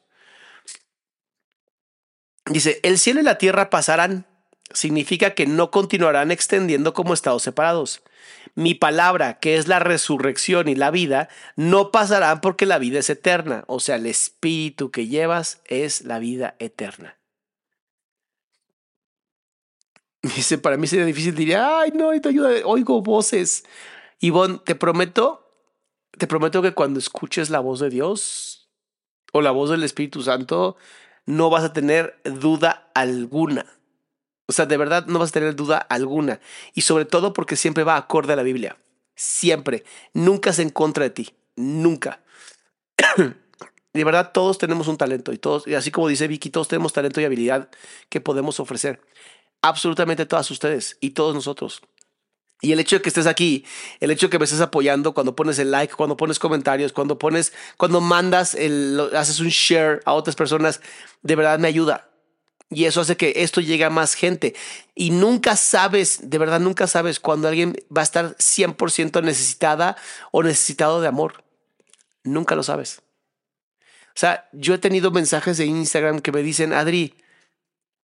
Dice, el cielo y la tierra pasarán. Significa que no continuarán extendiendo como estados separados. Mi palabra, que es la resurrección y la vida, no pasarán porque la vida es eterna. O sea, el espíritu que llevas es la vida eterna. [laughs] Dice, para mí sería difícil, diría, ay, no, te ayuda, oigo voces. Ivonne, te prometo, te prometo que cuando escuches la voz de Dios o la voz del Espíritu Santo, no vas a tener duda alguna. O sea, de verdad no vas a tener duda alguna. Y sobre todo porque siempre va acorde a la Biblia. Siempre. Nunca es en contra de ti. Nunca. [clears throat] de verdad, todos tenemos un talento. Y todos, y así como dice Vicky, todos tenemos talento y habilidad que podemos ofrecer. Absolutamente todas ustedes y todos nosotros. Y el hecho de que estés aquí, el hecho de que me estés apoyando cuando pones el like, cuando pones comentarios, cuando pones, cuando mandas, el, haces un share a otras personas, de verdad me ayuda. Y eso hace que esto llegue a más gente. Y nunca sabes, de verdad nunca sabes cuando alguien va a estar 100% necesitada o necesitado de amor. Nunca lo sabes. O sea, yo he tenido mensajes de Instagram que me dicen, Adri,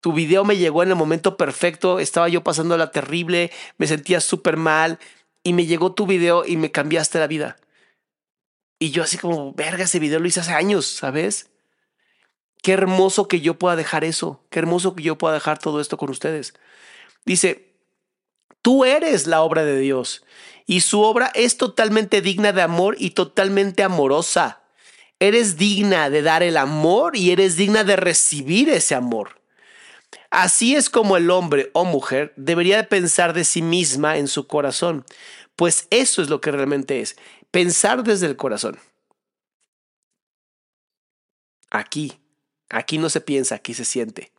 tu video me llegó en el momento perfecto, estaba yo pasando la terrible, me sentía súper mal y me llegó tu video y me cambiaste la vida. Y yo así como, verga, ese video lo hice hace años, ¿sabes? Qué hermoso que yo pueda dejar eso, qué hermoso que yo pueda dejar todo esto con ustedes. Dice, tú eres la obra de Dios y su obra es totalmente digna de amor y totalmente amorosa. Eres digna de dar el amor y eres digna de recibir ese amor. Así es como el hombre o mujer debería pensar de sí misma en su corazón, pues eso es lo que realmente es, pensar desde el corazón. Aquí, aquí no se piensa, aquí se siente.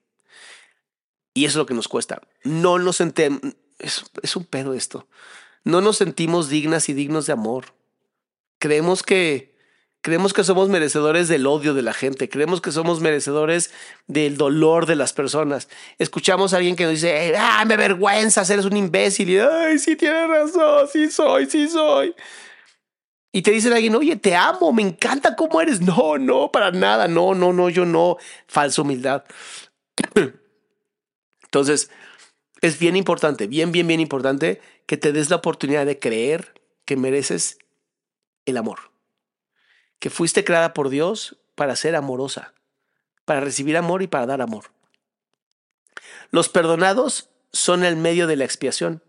Y eso es lo que nos cuesta. No nos sentimos, es, es un pedo esto. No nos sentimos dignas y dignos de amor. Creemos que Creemos que somos merecedores del odio de la gente, creemos que somos merecedores del dolor de las personas. Escuchamos a alguien que nos dice, ah, me avergüenza, eres un imbécil. Y, ay, sí tienes razón, sí soy, sí soy. Y te dice alguien, oye, te amo, me encanta cómo eres. No, no, para nada, no, no, no, yo no. Falsa humildad. [clears throat] Entonces, es bien importante, bien, bien, bien importante que te des la oportunidad de creer que mereces el amor que fuiste creada por Dios para ser amorosa, para recibir amor y para dar amor. Los perdonados son el medio de la expiación.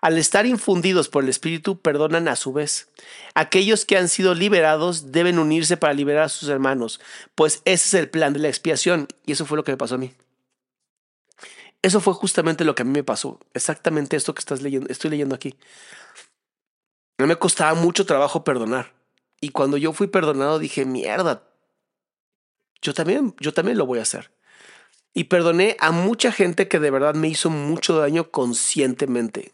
Al estar infundidos por el Espíritu, perdonan a su vez. Aquellos que han sido liberados deben unirse para liberar a sus hermanos, pues ese es el plan de la expiación, y eso fue lo que me pasó a mí. Eso fue justamente lo que a mí me pasó, exactamente esto que estás leyendo, estoy leyendo aquí. Mí me costaba mucho trabajo perdonar. Y cuando yo fui perdonado dije, mierda, yo también, yo también lo voy a hacer. Y perdoné a mucha gente que de verdad me hizo mucho daño conscientemente.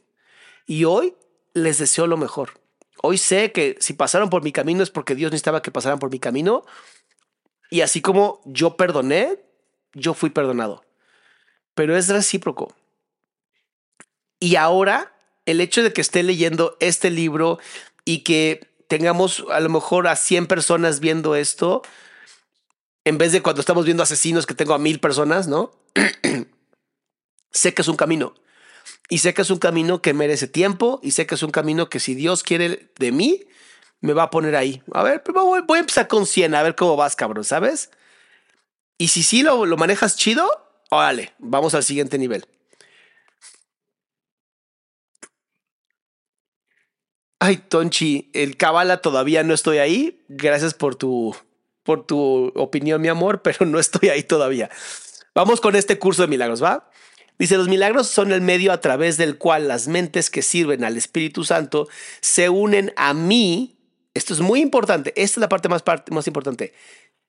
Y hoy les deseo lo mejor. Hoy sé que si pasaron por mi camino es porque Dios necesitaba que pasaran por mi camino. Y así como yo perdoné, yo fui perdonado. Pero es recíproco. Y ahora, el hecho de que esté leyendo este libro y que tengamos a lo mejor a 100 personas viendo esto, en vez de cuando estamos viendo asesinos que tengo a mil personas, ¿no? [clears throat] Sé que es un camino. Y sé que es un camino que merece tiempo y sé que es un camino que si Dios quiere de mí, me va a poner ahí. A ver, voy, voy a empezar con 100, a ver cómo vas, cabrón, ¿sabes? Y si sí lo, lo manejas chido, órale, vamos al siguiente nivel. Ay, Tonchi, el Kabbalah todavía no estoy ahí. Gracias por tu, por tu opinión, mi amor, [laughs] pero no estoy ahí todavía. Vamos con este curso de milagros, ¿va? Dice, los milagros son el medio a través del cual las mentes que sirven al Espíritu Santo se unen a mí. Esto es muy importante. Esta es la parte más, parte más importante.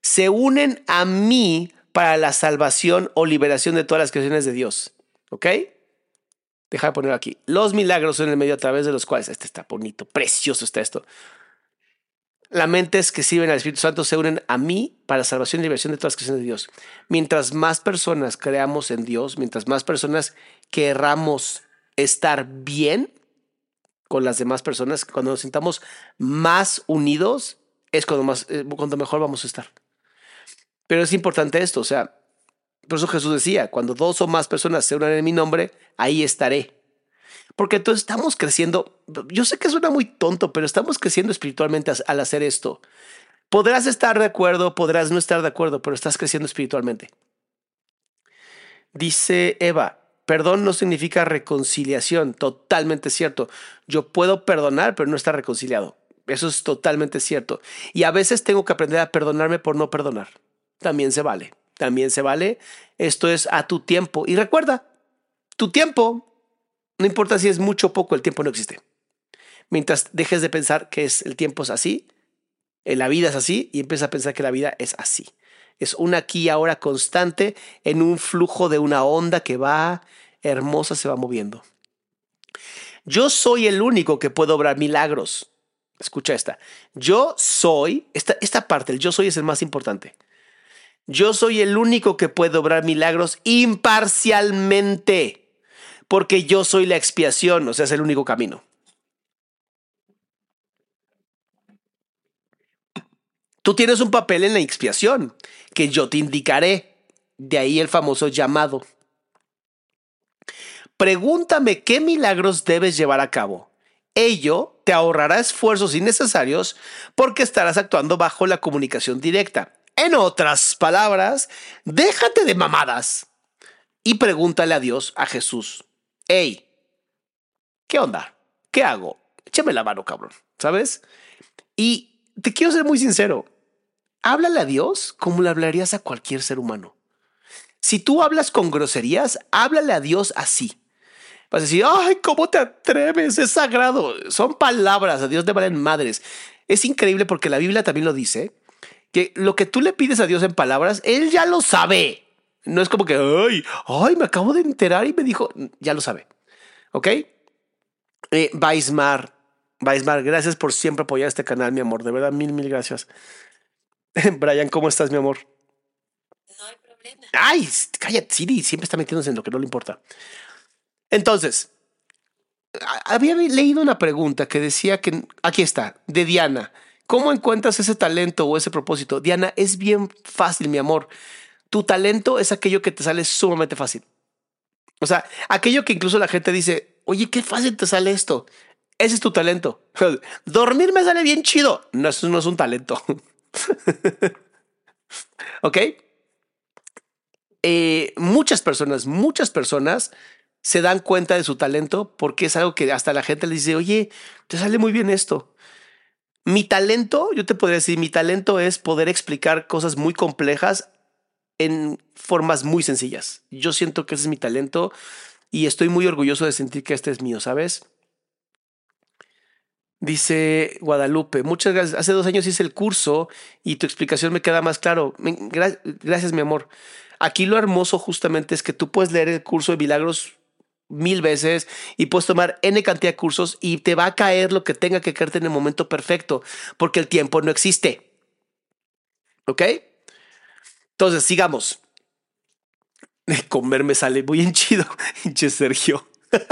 Se unen a mí para la salvación o liberación de todas las creaciones de Dios. ¿Ok? Deja de ponerlo aquí. Los milagros son el medio a través de los cuales. Este está bonito, precioso está esto. Las mentes que sirven al Espíritu Santo se unen a mí para la salvación y liberación de todas las creaciones de Dios. Mientras más personas creamos en Dios, mientras más personas querramos estar bien con las demás personas, cuando nos sintamos más unidos, es cuando, más, eh, cuando mejor vamos a estar. Pero es importante esto, o sea, por eso Jesús decía, cuando dos o más personas se unan en mi nombre, ahí estaré. Porque entonces estamos creciendo. Yo sé que suena muy tonto, pero estamos creciendo espiritualmente al hacer esto. Podrás estar de acuerdo, podrás no estar de acuerdo, pero estás creciendo espiritualmente. Dice Eva, perdón no significa reconciliación. Totalmente cierto. Yo puedo perdonar, pero no estar reconciliado. Eso es totalmente cierto. Y a veces tengo que aprender a perdonarme por no perdonar. También se vale también se vale. Esto es a tu tiempo. Y recuerda, tu tiempo, no importa si es mucho o poco, el tiempo no existe. Mientras dejes de pensar que es, el tiempo es así, en la vida es así, y empiezas a pensar que la vida es así. Es una aquí y ahora constante en un flujo de una onda que va hermosa, se va moviendo. Yo soy el único que puede obrar milagros. Escucha esta. Yo soy, esta, esta parte, el yo soy es el más importante. Yo soy el único que puede obrar milagros imparcialmente, porque yo soy la expiación, o sea, es el único camino. Tú tienes un papel en la expiación que yo te indicaré. De ahí el famoso llamado. Pregúntame qué milagros debes llevar a cabo. Ello te ahorrará esfuerzos innecesarios porque estarás actuando bajo la comunicación directa. En otras palabras, déjate de mamadas y pregúntale a Dios, a Jesús, hey, ¿qué onda? ¿Qué hago? Échame la mano, cabrón, ¿sabes? Y te quiero ser muy sincero, háblale a Dios como le hablarías a cualquier ser humano. Si tú hablas con groserías, háblale a Dios así. Vas a decir, ay, ¿cómo te atreves? Es sagrado. Son palabras, a Dios le valen madres. Es increíble porque la Biblia también lo dice que lo que tú le pides a Dios en palabras, Él ya lo sabe. No es como que, ay, ay, me acabo de enterar y me dijo, ya lo sabe. ¿Ok? Eh, Baismar, gracias por siempre apoyar este canal, mi amor. De verdad, mil, mil gracias. [laughs] Brian, ¿cómo estás, mi amor? No hay problema. Ay, cállate, Siri, siempre está metiéndose en lo que no le importa. Entonces, había leído una pregunta que decía que, aquí está, de Diana. ¿Cómo encuentras ese talento o ese propósito? Diana, es bien fácil, mi amor. Tu talento es aquello que te sale sumamente fácil. O sea, aquello que incluso la gente dice, oye, qué fácil te sale esto. Ese es tu talento. [laughs] Dormir me sale bien chido. No, eso no es un talento. [laughs] ¿Ok? Eh, muchas personas, muchas personas se dan cuenta de su talento porque es algo que hasta la gente le dice, oye, te sale muy bien esto. Mi talento, yo te podría decir, mi talento es poder explicar cosas muy complejas en formas muy sencillas. Yo siento que ese es mi talento y estoy muy orgulloso de sentir que este es mío, ¿sabes? Dice Guadalupe, muchas gracias. Hace dos años hice el curso y tu explicación me queda más claro. Gracias, mi amor. Aquí lo hermoso justamente es que tú puedes leer el curso de milagros mil veces y puedes tomar N cantidad de cursos y te va a caer lo que tenga que caerte en el momento perfecto, porque el tiempo no existe. ¿Ok? Entonces, sigamos. [laughs] Comer me sale muy en chido, [laughs] hinche Sergio. [laughs]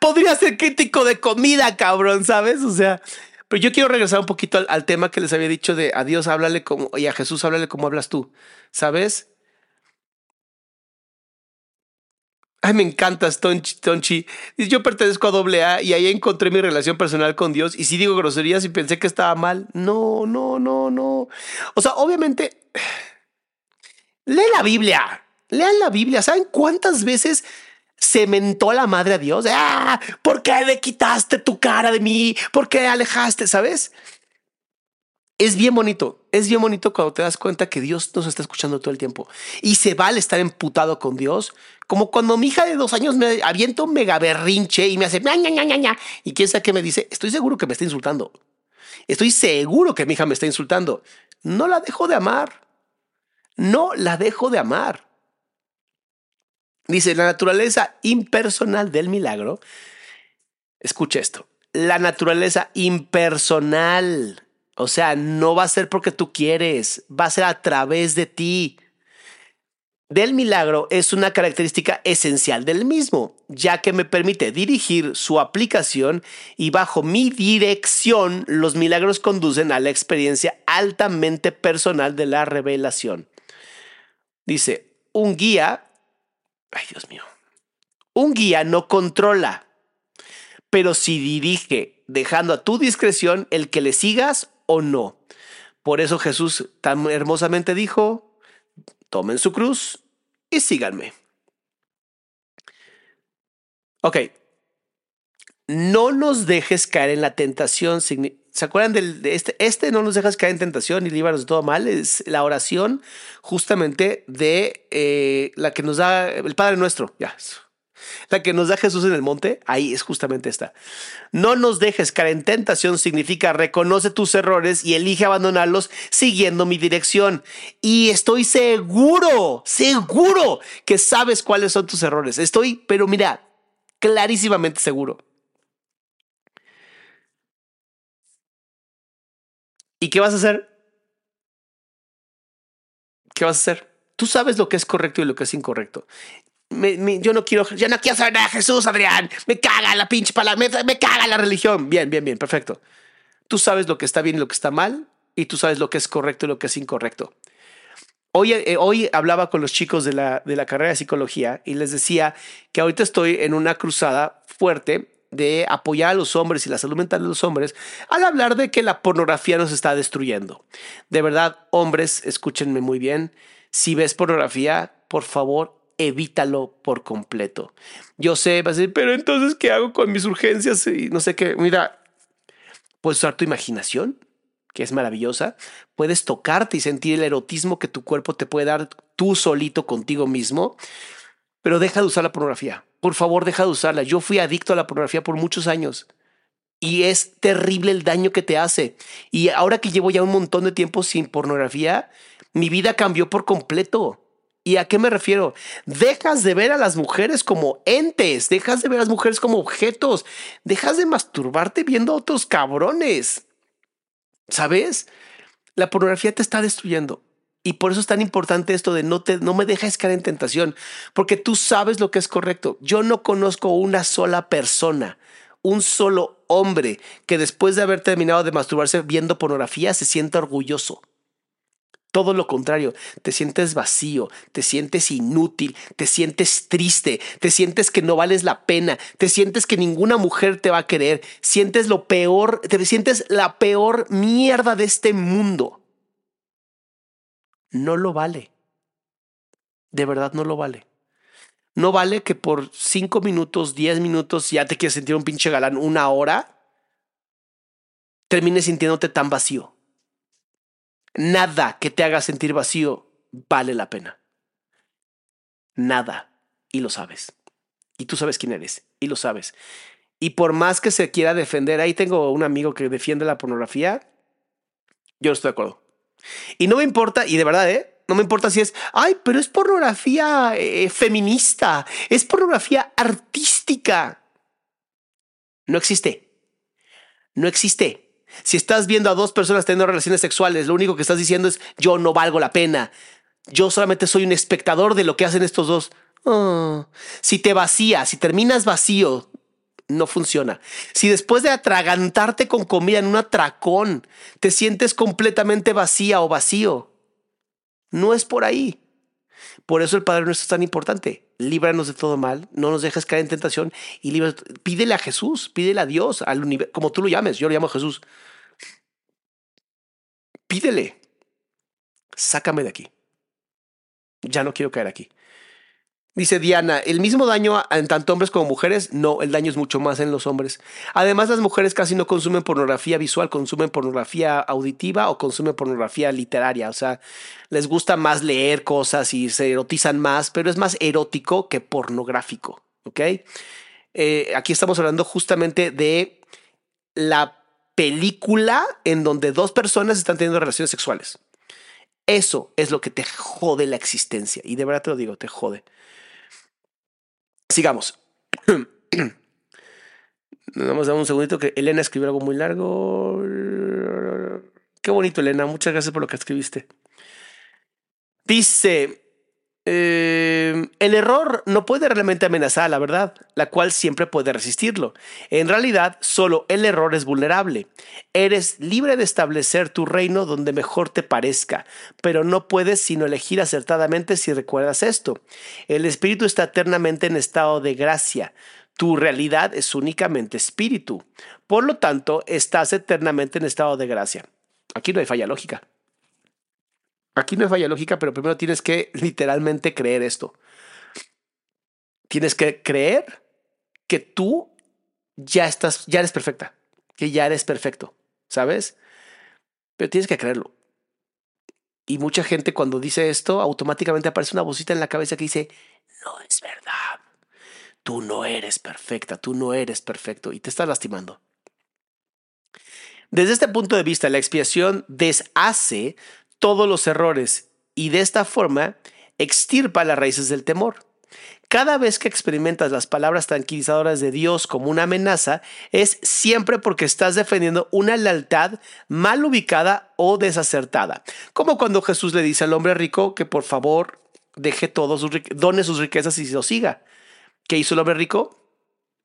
Podría ser crítico de comida, cabrón, ¿sabes? O sea, pero yo quiero regresar un poquito al, tema que les había dicho de a Dios háblale como y a Jesús háblale como hablas tú, ¿sabes? Ay, me encantas, Tonchi. Tonchi. Yo pertenezco a AA y ahí encontré mi relación personal con Dios. Y si digo groserías y pensé que estaba mal, no, no, no, no. O sea, obviamente, lee la Biblia. Lean la Biblia. ¿Saben cuántas veces se mentó la madre a Dios? Ah, ¿por qué le quitaste tu cara de mí? ¿Por qué alejaste? ¿Sabes? Es bien bonito, es bien bonito cuando te das cuenta que Dios nos está escuchando todo el tiempo y se vale estar emputado con Dios, como cuando mi hija de dos años me avienta un mega berrinche y me hace ña, ña, ña, ña, y quién sabe qué me dice, estoy seguro que me está insultando. Estoy seguro que mi hija me está insultando. No la dejo de amar. No la dejo de amar. Dice, la naturaleza impersonal del milagro. Escucha esto. La naturaleza impersonal o sea, no va a ser porque tú quieres, va a ser a través de ti. Del milagro es una característica esencial del mismo, ya que me permite dirigir su aplicación y bajo mi dirección los milagros conducen a la experiencia altamente personal de la revelación. Dice, un guía, ay Dios mío, un guía no controla, pero si dirige dejando a tu discreción el que le sigas o no. Por eso Jesús tan hermosamente dijo, tomen su cruz y síganme. Ok, no nos dejes caer en la tentación. ¿Se acuerdan de este? Este no nos dejas caer en tentación y líbaros de todo mal. Es la oración justamente de eh, la que nos da el Padre Nuestro. Ya, la que nos da Jesús en el monte, ahí es justamente esta. No nos dejes caer en tentación significa reconoce tus errores y elige abandonarlos siguiendo mi dirección. Y estoy seguro, seguro que sabes cuáles son tus errores. Estoy, pero mira, clarísimamente seguro. ¿Y qué vas a hacer? ¿Qué vas a hacer? Tú sabes lo que es correcto y lo que es incorrecto yo no quiero, yo no quiero saber nada de Jesús, Adrián. Me caga la pinche palabra, me, caga la religión. Bien, bien, bien, perfecto. Tú sabes lo que está bien y lo que está mal, y tú sabes lo que es correcto y lo que es incorrecto. Hoy, eh, hoy hablaba con los chicos de la, de la carrera de psicología y les decía que ahorita estoy en una cruzada fuerte de apoyar a los hombres y la salud mental de los hombres al hablar de que la pornografía nos está destruyendo. De verdad, hombres, escúchenme muy bien. Si ves pornografía, por favor, evítalo por completo. Yo sé, vas a decir, pero entonces, ¿qué hago con mis urgencias? Y no sé qué. Mira, puedes usar tu imaginación, que es maravillosa. Puedes tocarte y sentir el erotismo que tu cuerpo te puede dar tú solito contigo mismo. Pero deja de usar la pornografía. Por favor, deja de usarla. Yo fui adicto a la pornografía por muchos años. Y es terrible el daño que te hace. Y ahora que llevo ya un montón de tiempo sin pornografía, mi vida cambió por completo. ¿Y a qué me refiero? Dejas de ver a las mujeres como entes, dejas de ver a las mujeres como objetos, dejas de masturbarte viendo a otros cabrones. ¿Sabes? La pornografía te está destruyendo. Y por eso es tan importante esto de no, te, no me dejes caer en tentación, porque tú sabes lo que es correcto. Yo no conozco una sola persona, un solo hombre que después de haber terminado de masturbarse viendo pornografía se sienta orgulloso. Todo lo contrario, te sientes vacío, te sientes inútil, te sientes triste, te sientes que no vales la pena, te sientes que ninguna mujer te va a querer, sientes lo peor, te sientes la peor mierda de este mundo. No lo vale. De verdad no lo vale. No vale que por cinco minutos, diez minutos, ya te quieres sentir un pinche galán una hora, termines sintiéndote tan vacío nada que te haga sentir vacío vale la pena. Nada. Y lo sabes. Y tú sabes quién eres. Y lo sabes. Y por más que se quiera defender, ahí tengo un amigo que defiende la pornografía. Yo no estoy de acuerdo. Y no me importa, y de verdad, ¿eh? No me importa si es, ay, pero es pornografía eh, feminista, es pornografía artística. No existe. No existe. Si estás viendo a dos personas teniendo relaciones sexuales, lo único que estás diciendo es yo no valgo la pena. Yo solamente soy un espectador de lo que hacen estos dos. Oh. Si te vacías, si terminas vacío, no funciona. Si después de atragantarte con comida en un atracón, te sientes completamente vacía o vacío, no es por ahí. Por eso el Padre nuestro es tan importante. Líbranos de todo mal, no nos dejes caer en tentación y líbranos. Pídele a Jesús, pídele a Dios, al universo, como tú lo llames, yo lo llamo Jesús. Pídele, sácame de aquí. Ya no quiero caer aquí. Dice Diana, ¿el mismo daño en tanto hombres como mujeres? No, el daño es mucho más en los hombres. Además, las mujeres casi no consumen pornografía visual, consumen pornografía auditiva o consumen pornografía literaria. O sea, les gusta más leer cosas y se erotizan más, pero es más erótico que pornográfico. ¿Ok? Eh, aquí estamos hablando justamente de la película en donde dos personas están teniendo relaciones sexuales. Eso es lo que te jode la existencia. Y de verdad te lo digo, te jode. Sigamos. [clears throat] Vamos a dar un segundito que Elena escribió algo muy largo. Qué bonito, Elena. Muchas gracias por lo que escribiste. Dice, eh, el error no puede realmente amenazar a la verdad, la cual siempre puede resistirlo. En realidad, solo el error es vulnerable. Eres libre de establecer tu reino donde mejor te parezca, pero no puedes sino elegir acertadamente si recuerdas esto. El espíritu está eternamente en estado de gracia. Tu realidad es únicamente espíritu. Por lo tanto, estás eternamente en estado de gracia. Aquí no hay falla lógica. Aquí no hay falla lógica, pero primero tienes que literalmente creer esto. Tienes que creer que tú ya estás, ya eres perfecta, que ya eres perfecto, ¿sabes? Pero tienes que creerlo. Y mucha gente cuando dice esto, automáticamente aparece una vocita en la cabeza que dice, no es verdad. Tú no eres perfecta, tú no eres perfecto y te estás lastimando. Desde este punto de vista, la expiación deshace todos los errores y de esta forma extirpa las raíces del temor. Cada vez que experimentas las palabras tranquilizadoras de Dios como una amenaza, es siempre porque estás defendiendo una lealtad mal ubicada o desacertada. Como cuando Jesús le dice al hombre rico que por favor deje todos sus, done sus riquezas y se lo siga. ¿Qué hizo el hombre rico?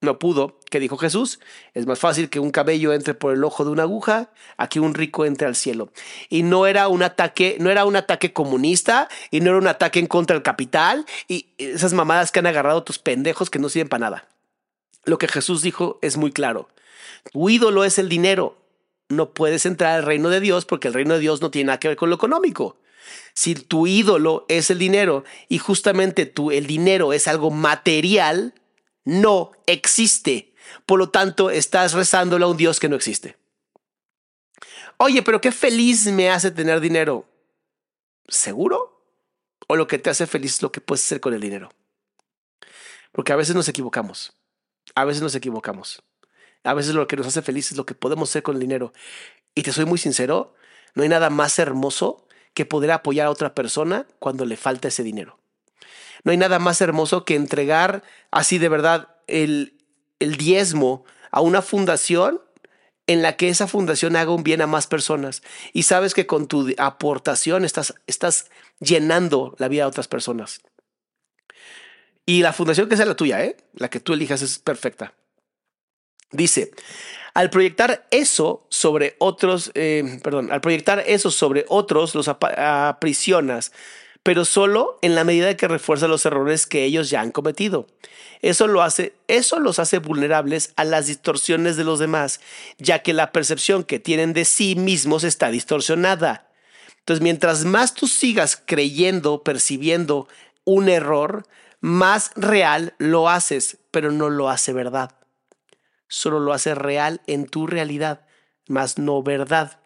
No pudo. ¿Qué dijo Jesús? Es más fácil que un cabello entre por el ojo de una aguja a que un rico entre al cielo. Y no era un ataque, no era un ataque comunista y no era un ataque en contra del capital y esas mamadas que han agarrado tus pendejos que no sirven para nada. Lo que Jesús dijo es muy claro. Tu ídolo es el dinero. No puedes entrar al reino de Dios porque el reino de Dios no tiene nada que ver con lo económico. Si tu ídolo es el dinero y justamente tu, el dinero es algo material, no existe. Por lo tanto, estás rezándole a un Dios que no existe. Oye, pero qué feliz me hace tener dinero. ¿Seguro? ¿O lo que te hace feliz es lo que puedes hacer con el dinero? Porque a veces nos equivocamos. A veces nos equivocamos. A veces lo que nos hace feliz es lo que podemos hacer con el dinero. Y te soy muy sincero, no hay nada más hermoso que poder apoyar a otra persona cuando le falta ese dinero. No hay nada más hermoso que entregar así de verdad el, el diezmo a una fundación en la que esa fundación haga un bien a más personas. Y sabes que con tu aportación estás, estás llenando la vida de otras personas. Y la fundación que sea la tuya, ¿eh? la que tú elijas es perfecta. Dice, al proyectar eso sobre otros, eh, perdón, al proyectar eso sobre otros, los aprisionas pero solo en la medida que refuerza los errores que ellos ya han cometido. Eso, lo hace, eso los hace vulnerables a las distorsiones de los demás, ya que la percepción que tienen de sí mismos está distorsionada. Entonces, mientras más tú sigas creyendo, percibiendo un error, más real lo haces, pero no lo hace verdad. Solo lo hace real en tu realidad, más no verdad.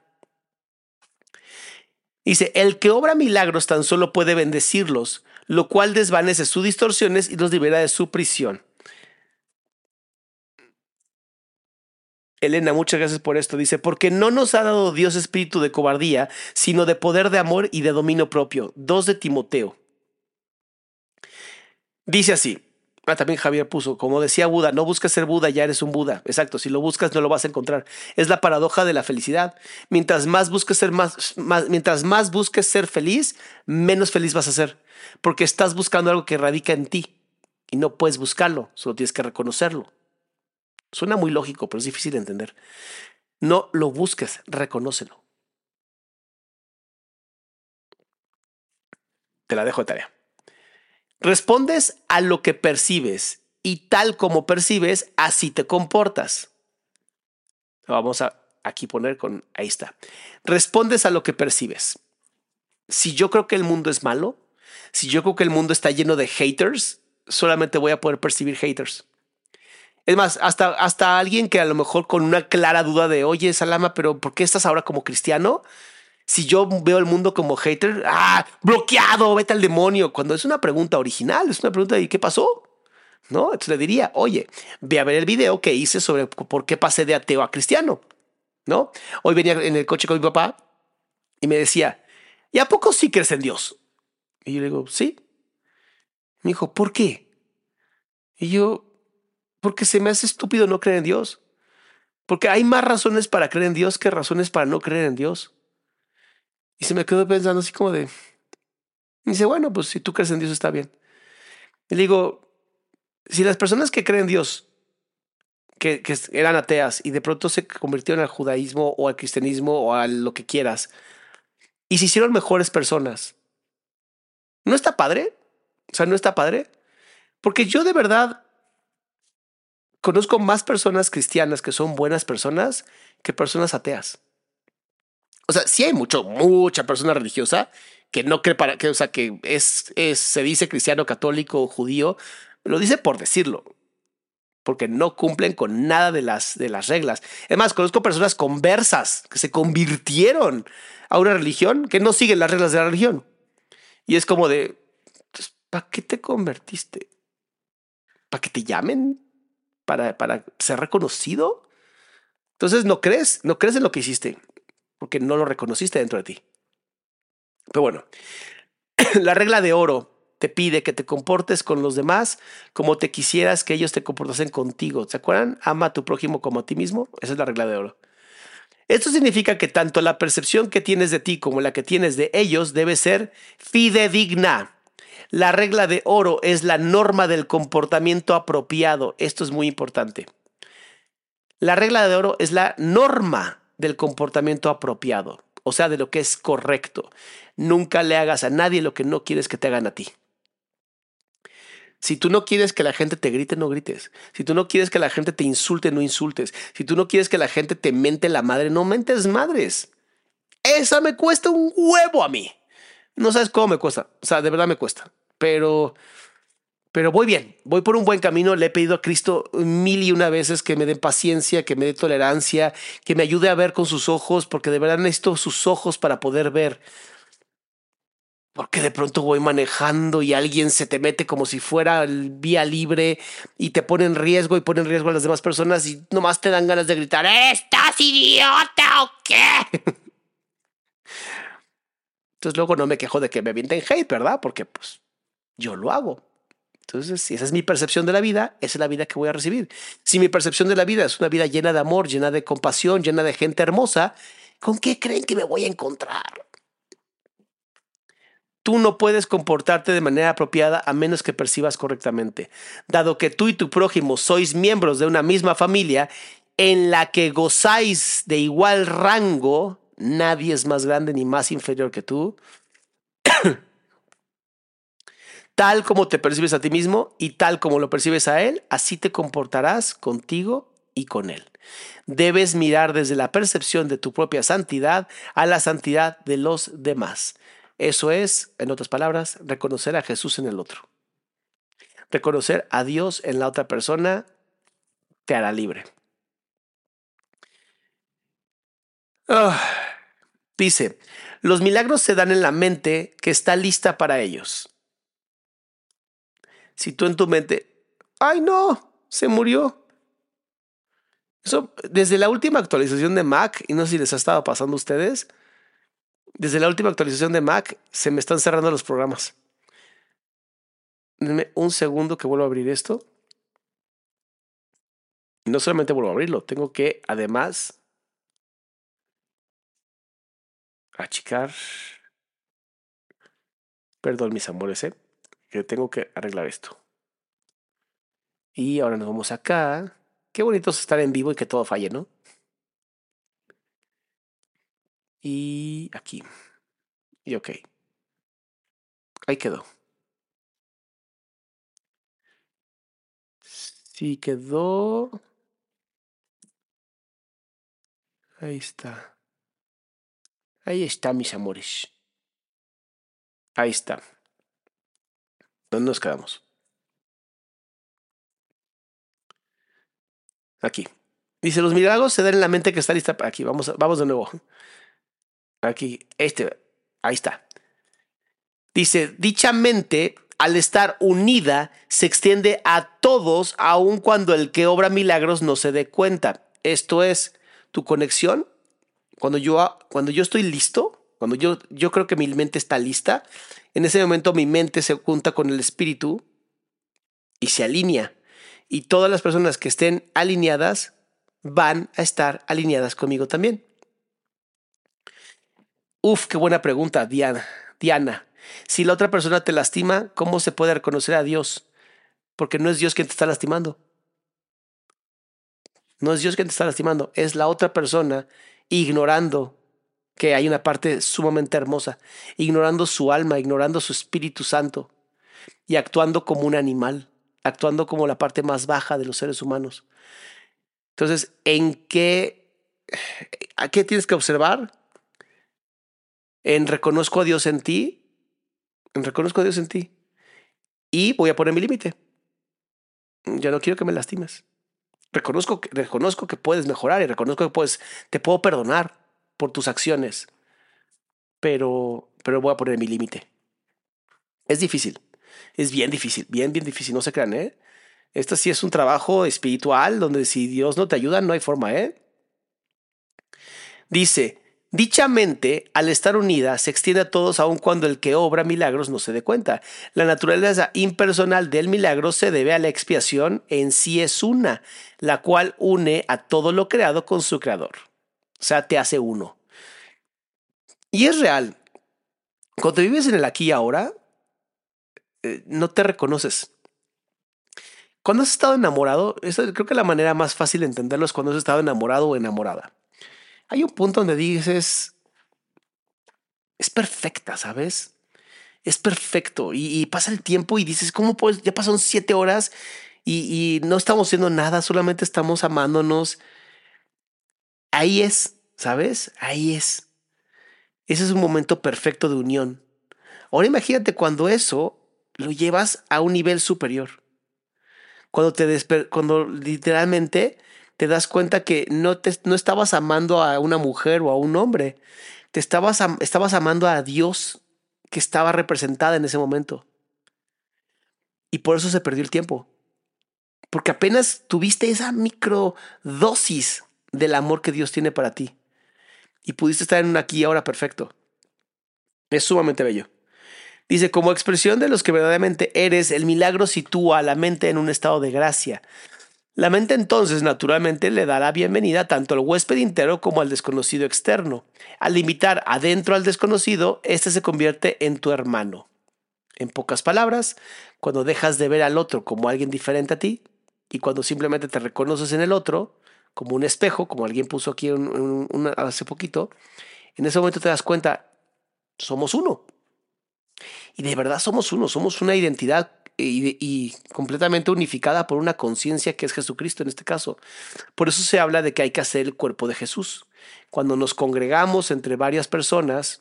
Dice, el que obra milagros tan solo puede bendecirlos, lo cual desvanece sus distorsiones y los libera de su prisión. Elena, muchas gracias por esto. Dice, porque no nos ha dado Dios espíritu de cobardía, sino de poder de amor y de dominio propio. Dos de Timoteo. Dice así, Ah, también Javier puso, como decía Buda, no busques ser Buda, ya eres un Buda. Exacto, si lo buscas no lo vas a encontrar. Es la paradoja de la felicidad. Mientras más busques ser más, mientras más busques ser feliz, menos feliz vas a ser, porque estás buscando algo que radica en ti y no puedes buscarlo, solo tienes que reconocerlo. Suena muy lógico, pero es difícil de entender. No lo busques, reconócelo. Te la dejo de tarea. Respondes a lo que percibes y tal como percibes, así te comportas. Vamos a aquí poner con, ahí está. Respondes a lo que percibes. Si yo creo que el mundo es malo, si yo creo que el mundo está lleno de haters, solamente voy a poder percibir haters. Es más, hasta, hasta alguien que a lo mejor con una clara duda de, oye, Salama, pero ¿por qué estás ahora como cristiano? Si yo veo el mundo como hater, ah, bloqueado, vete al demonio. Cuando es una pregunta original, es una pregunta de ¿qué pasó? ¿No? Entonces le diría, oye, ve a ver el video que hice sobre por qué pasé de ateo a cristiano. ¿No? Hoy venía en el coche con mi papá y me decía, ¿y a poco sí crees en Dios? Y yo le digo, sí. Me dijo, ¿por qué? Y yo, porque se me hace estúpido no creer en Dios. Porque hay más razones para creer en Dios que razones para no creer en Dios. Y se me quedó pensando así como de... Y dice, bueno, pues si tú crees en Dios está bien. Y le digo, si las personas que creen en Dios, que, eran ateas y de pronto se convirtieron al judaísmo o al cristianismo o a lo que quieras, y se hicieron mejores personas, ¿no está padre? O sea, ¿no está padre? Porque yo de verdad conozco más personas cristianas que son buenas personas que personas ateas. O sea, sí hay mucho, mucha persona religiosa que no cree para que, o sea, que es, se dice cristiano, católico judío, lo dice por decirlo, porque no cumplen con nada de las, de las reglas. Es más, conozco personas conversas que se convirtieron a una religión que no siguen las reglas de la religión. Y es como de, pues, ¿para qué te convertiste? ¿Para que te llamen? ¿Para, ¿Para ser reconocido? Entonces no crees, no crees en lo que hiciste, porque no lo reconociste dentro de ti. Pero bueno, [clears throat] la regla de oro te pide que te comportes con los demás como te quisieras que ellos te comportasen contigo. ¿Se acuerdan? Ama a tu prójimo como a ti mismo. Esa es la regla de oro. Esto significa que tanto la percepción que tienes de ti como la que tienes de ellos debe ser fidedigna. La regla de oro es la norma del comportamiento apropiado. Esto es muy importante. La regla de oro es la norma del comportamiento apropiado, o sea, de lo que es correcto. Nunca le hagas a nadie lo que no quieres que te hagan a ti. Si tú no quieres que la gente te grite, no grites. Si tú no quieres que la gente te insulte, no insultes. Si tú no quieres que la gente te mente la madre, no mentes madres. Esa me cuesta un huevo a mí. No sabes cómo me cuesta. O sea, de verdad me cuesta. Pero, pero voy bien. Voy por un buen camino. Le he pedido a Cristo mil y una veces que me dé paciencia, que me dé tolerancia, que me ayude a ver con sus ojos, porque de verdad necesito sus ojos para poder ver. Porque de pronto voy manejando y alguien se te mete como si fuera vía libre y te pone en riesgo y pone en riesgo a las demás personas y nomás te dan ganas de gritar, ¿estás idiota o qué? [laughs] Entonces luego no me quejo de que me avienten hate, ¿verdad? Porque pues yo lo hago. Entonces, si esa es mi percepción de la vida, esa es la vida que voy a recibir. Si mi percepción de la vida es una vida llena de amor, llena de compasión, llena de gente hermosa, ¿con qué creen que me voy a encontrar? Tú no puedes comportarte de manera apropiada a menos que percibas correctamente. Dado que tú y tu prójimo sois miembros de una misma familia en la que gozáis de igual rango, nadie es más grande ni más inferior que tú. [coughs] tal como te percibes a ti mismo y tal como lo percibes a él, así te comportarás contigo y con él. Debes mirar desde la percepción de tu propia santidad a la santidad de los demás. Eso es, en otras palabras, reconocer a Jesús en el otro. Reconocer a Dios en la otra persona te hará libre. Ah, dice, los milagros se dan en la mente que está lista para ellos. Si tú en tu mente, ay no, se murió. Eso, desde la última actualización de Mac, y no sé si les ha estado pasando a ustedes, desde la última actualización de Mac se me están cerrando los programas. Denme un segundo que vuelvo a abrir esto. No solamente vuelvo a abrirlo, tengo que además achicar. Perdón, mis amores, ¿eh? Que tengo que arreglar esto. Y ahora nos vamos acá. Qué bonito es estar en vivo y que todo falle, ¿no? Y aquí. Y ok. Ahí quedó. Sí, quedó. Ahí está. Ahí está, mis amores. Ahí está. ¿Dónde nos quedamos? Aquí. Dice, los milagros se dan en la mente que está lista. Aquí, vamos, vamos de nuevo. Aquí, este, ahí está. Dice, dicha mente, al estar unida, se extiende a todos, aun cuando el que obra milagros no se dé cuenta. Esto es, tu conexión, cuando yo, cuando yo estoy listo, cuando yo, yo creo que mi mente está lista, en ese momento mi mente se junta con el espíritu y se alinea. Y todas las personas que estén alineadas van a estar alineadas conmigo también. Uf, qué buena pregunta, Diana. Diana, si la otra persona te lastima, ¿cómo se puede reconocer a Dios? Porque no es Dios quien te está lastimando. No es Dios quien te está lastimando, es la otra persona ignorando que hay una parte sumamente hermosa, ignorando su alma, ignorando su Espíritu Santo y actuando como un animal, actuando como la parte más baja de los seres humanos. Entonces, ¿en qué, a qué tienes que observar? En reconozco a Dios en ti, en reconozco a Dios en ti y voy a poner mi límite. Ya no quiero que me lastimes. Reconozco, reconozco que puedes mejorar y reconozco que puedes, te puedo perdonar por tus acciones, pero, pero voy a poner mi límite. Es difícil, es bien difícil, bien, bien difícil, no se crean, ¿eh? Esto sí es un trabajo espiritual donde si Dios no te ayuda, no hay forma, ¿eh? Dice, dicha mente, al estar unida, se extiende a todos aun cuando el que obra milagros no se dé cuenta. La naturaleza impersonal del milagro se debe a la expiación en sí es una, la cual une a todo lo creado con su creador. O sea, te hace uno. Y es real. Cuando vives en el aquí y ahora, eh, no te reconoces. Cuando has estado enamorado, creo que la manera más fácil de entenderlo es cuando has estado enamorado o enamorada. Hay un punto donde dices, es perfecta, ¿sabes? Es perfecto. Y, pasa el tiempo y dices, ¿cómo puedes? Ya pasaron siete horas y, y no estamos haciendo nada, solamente estamos amándonos. Ahí es, ¿sabes? Ahí es. Ese es un momento perfecto de unión. Ahora imagínate cuando eso lo llevas a un nivel superior cuando, te cuando literalmente te das cuenta que no, te, no estabas amando a una mujer o a un hombre, te estabas, estabas amando a Dios que estaba representada en ese momento. Y por eso se perdió el tiempo. Porque apenas tuviste esa microdosis del amor que Dios tiene para ti. Y pudiste estar en un aquí y ahora perfecto. Es sumamente bello. Dice, como expresión de los que verdaderamente eres, el milagro sitúa a la mente en un estado de gracia. La mente entonces naturalmente le dará bienvenida tanto al huésped interno como al desconocido externo. Al invitar adentro al desconocido, éste se convierte en tu hermano. En pocas palabras, cuando dejas de ver al otro como alguien diferente a ti y cuando simplemente te reconoces en el otro, como un espejo, como alguien puso aquí hace poquito, en ese momento te das cuenta, somos uno. Y de verdad somos uno, somos una identidad y, completamente unificada por una conciencia que es Jesucristo en este caso. Por eso se habla de que hay que hacer el cuerpo de Jesús. Cuando nos congregamos entre varias personas,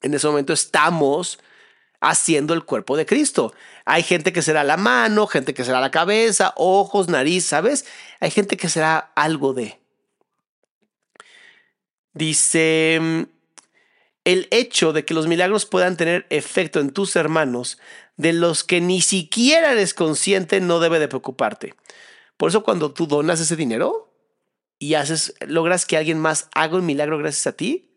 en ese momento estamos haciendo el cuerpo de Cristo. Hay gente que será la mano, gente que será la cabeza, ojos, nariz, ¿sabes? Hay gente que será algo de. Dice, el hecho de que los milagros puedan tener efecto en tus hermanos, de los que ni siquiera eres consciente, no debe de preocuparte. Por eso cuando tú donas ese dinero y haces, logras que alguien más haga un milagro gracias a ti,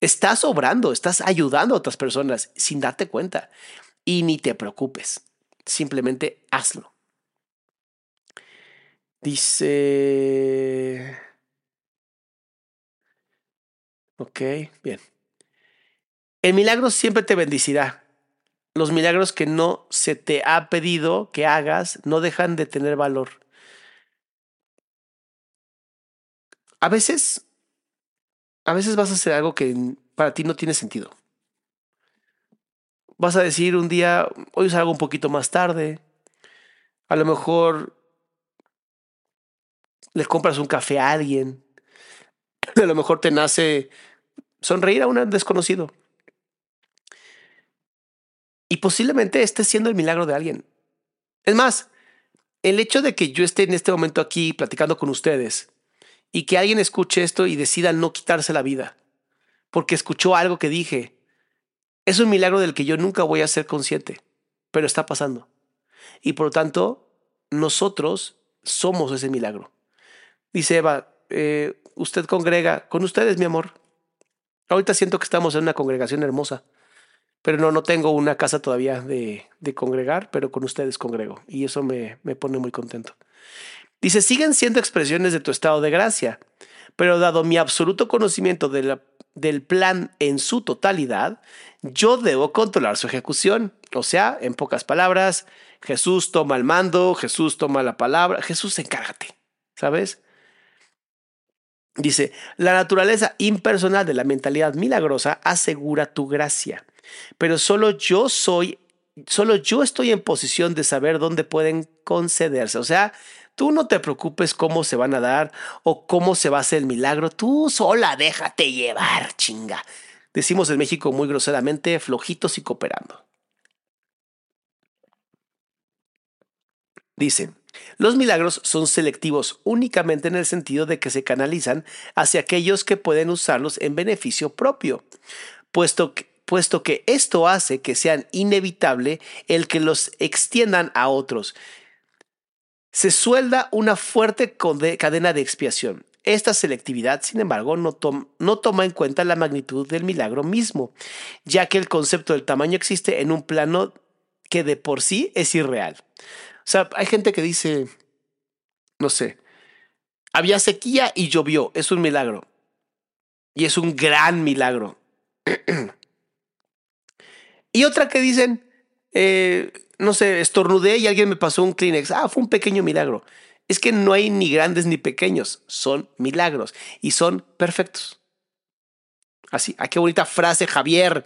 estás obrando, estás ayudando a otras personas sin darte cuenta. Y ni te preocupes, simplemente hazlo. Dice... Ok, bien. El milagro siempre te bendicirá. Los milagros que no se te ha pedido que hagas no dejan de tener valor. A veces, a veces vas a hacer algo que para ti no tiene sentido. Vas a decir un día, hoy salgo un poquito más tarde. A lo mejor le compras un café a alguien, a lo mejor te nace sonreír a un desconocido. Y posiblemente esté siendo el milagro de alguien. Es más, el hecho de que yo esté en este momento aquí platicando con ustedes y que alguien escuche esto y decida no quitarse la vida porque escuchó algo que dije, es un milagro del que yo nunca voy a ser consciente, pero está pasando. Y por lo tanto, nosotros somos ese milagro. Dice Eva, eh, usted congrega con ustedes, mi amor. Ahorita siento que estamos en una congregación hermosa, pero no, no tengo una casa todavía de, de congregar, pero con ustedes congrego y eso me, me pone muy contento. Dice, siguen siendo expresiones de tu estado de gracia, pero dado mi absoluto conocimiento del plan en su totalidad, yo debo controlar su ejecución. O sea, en pocas palabras, Jesús toma el mando, Jesús toma la palabra, Jesús encárgate, ¿sabes? Dice, la naturaleza impersonal de la mentalidad milagrosa asegura tu gracia, pero solo yo soy, solo yo estoy en posición de saber dónde pueden concederse. O sea, tú no te preocupes cómo se van a dar o cómo se va a hacer el milagro, tú sola déjate llevar, chinga. Decimos en México muy groseramente, flojitos y cooperando. Dice, los milagros son selectivos únicamente en el sentido de que se canalizan hacia aquellos que pueden usarlos en beneficio propio, puesto que, puesto que esto hace que sean inevitable el que los extiendan a otros. Se suelda una fuerte cadena de expiación. Esta selectividad, sin embargo, no, toma en cuenta la magnitud del milagro mismo, ya que el concepto del tamaño existe en un plano que de por sí es irreal. O sea, hay gente que dice, no sé, había sequía y llovió, es un milagro. Y es un gran milagro. [clears throat] y otra que dicen, eh, no sé, estornudé y alguien me pasó un Kleenex. Ah, fue un pequeño milagro. Es que no hay ni grandes ni pequeños, son milagros y son perfectos. Así, ah, qué bonita frase, Javier.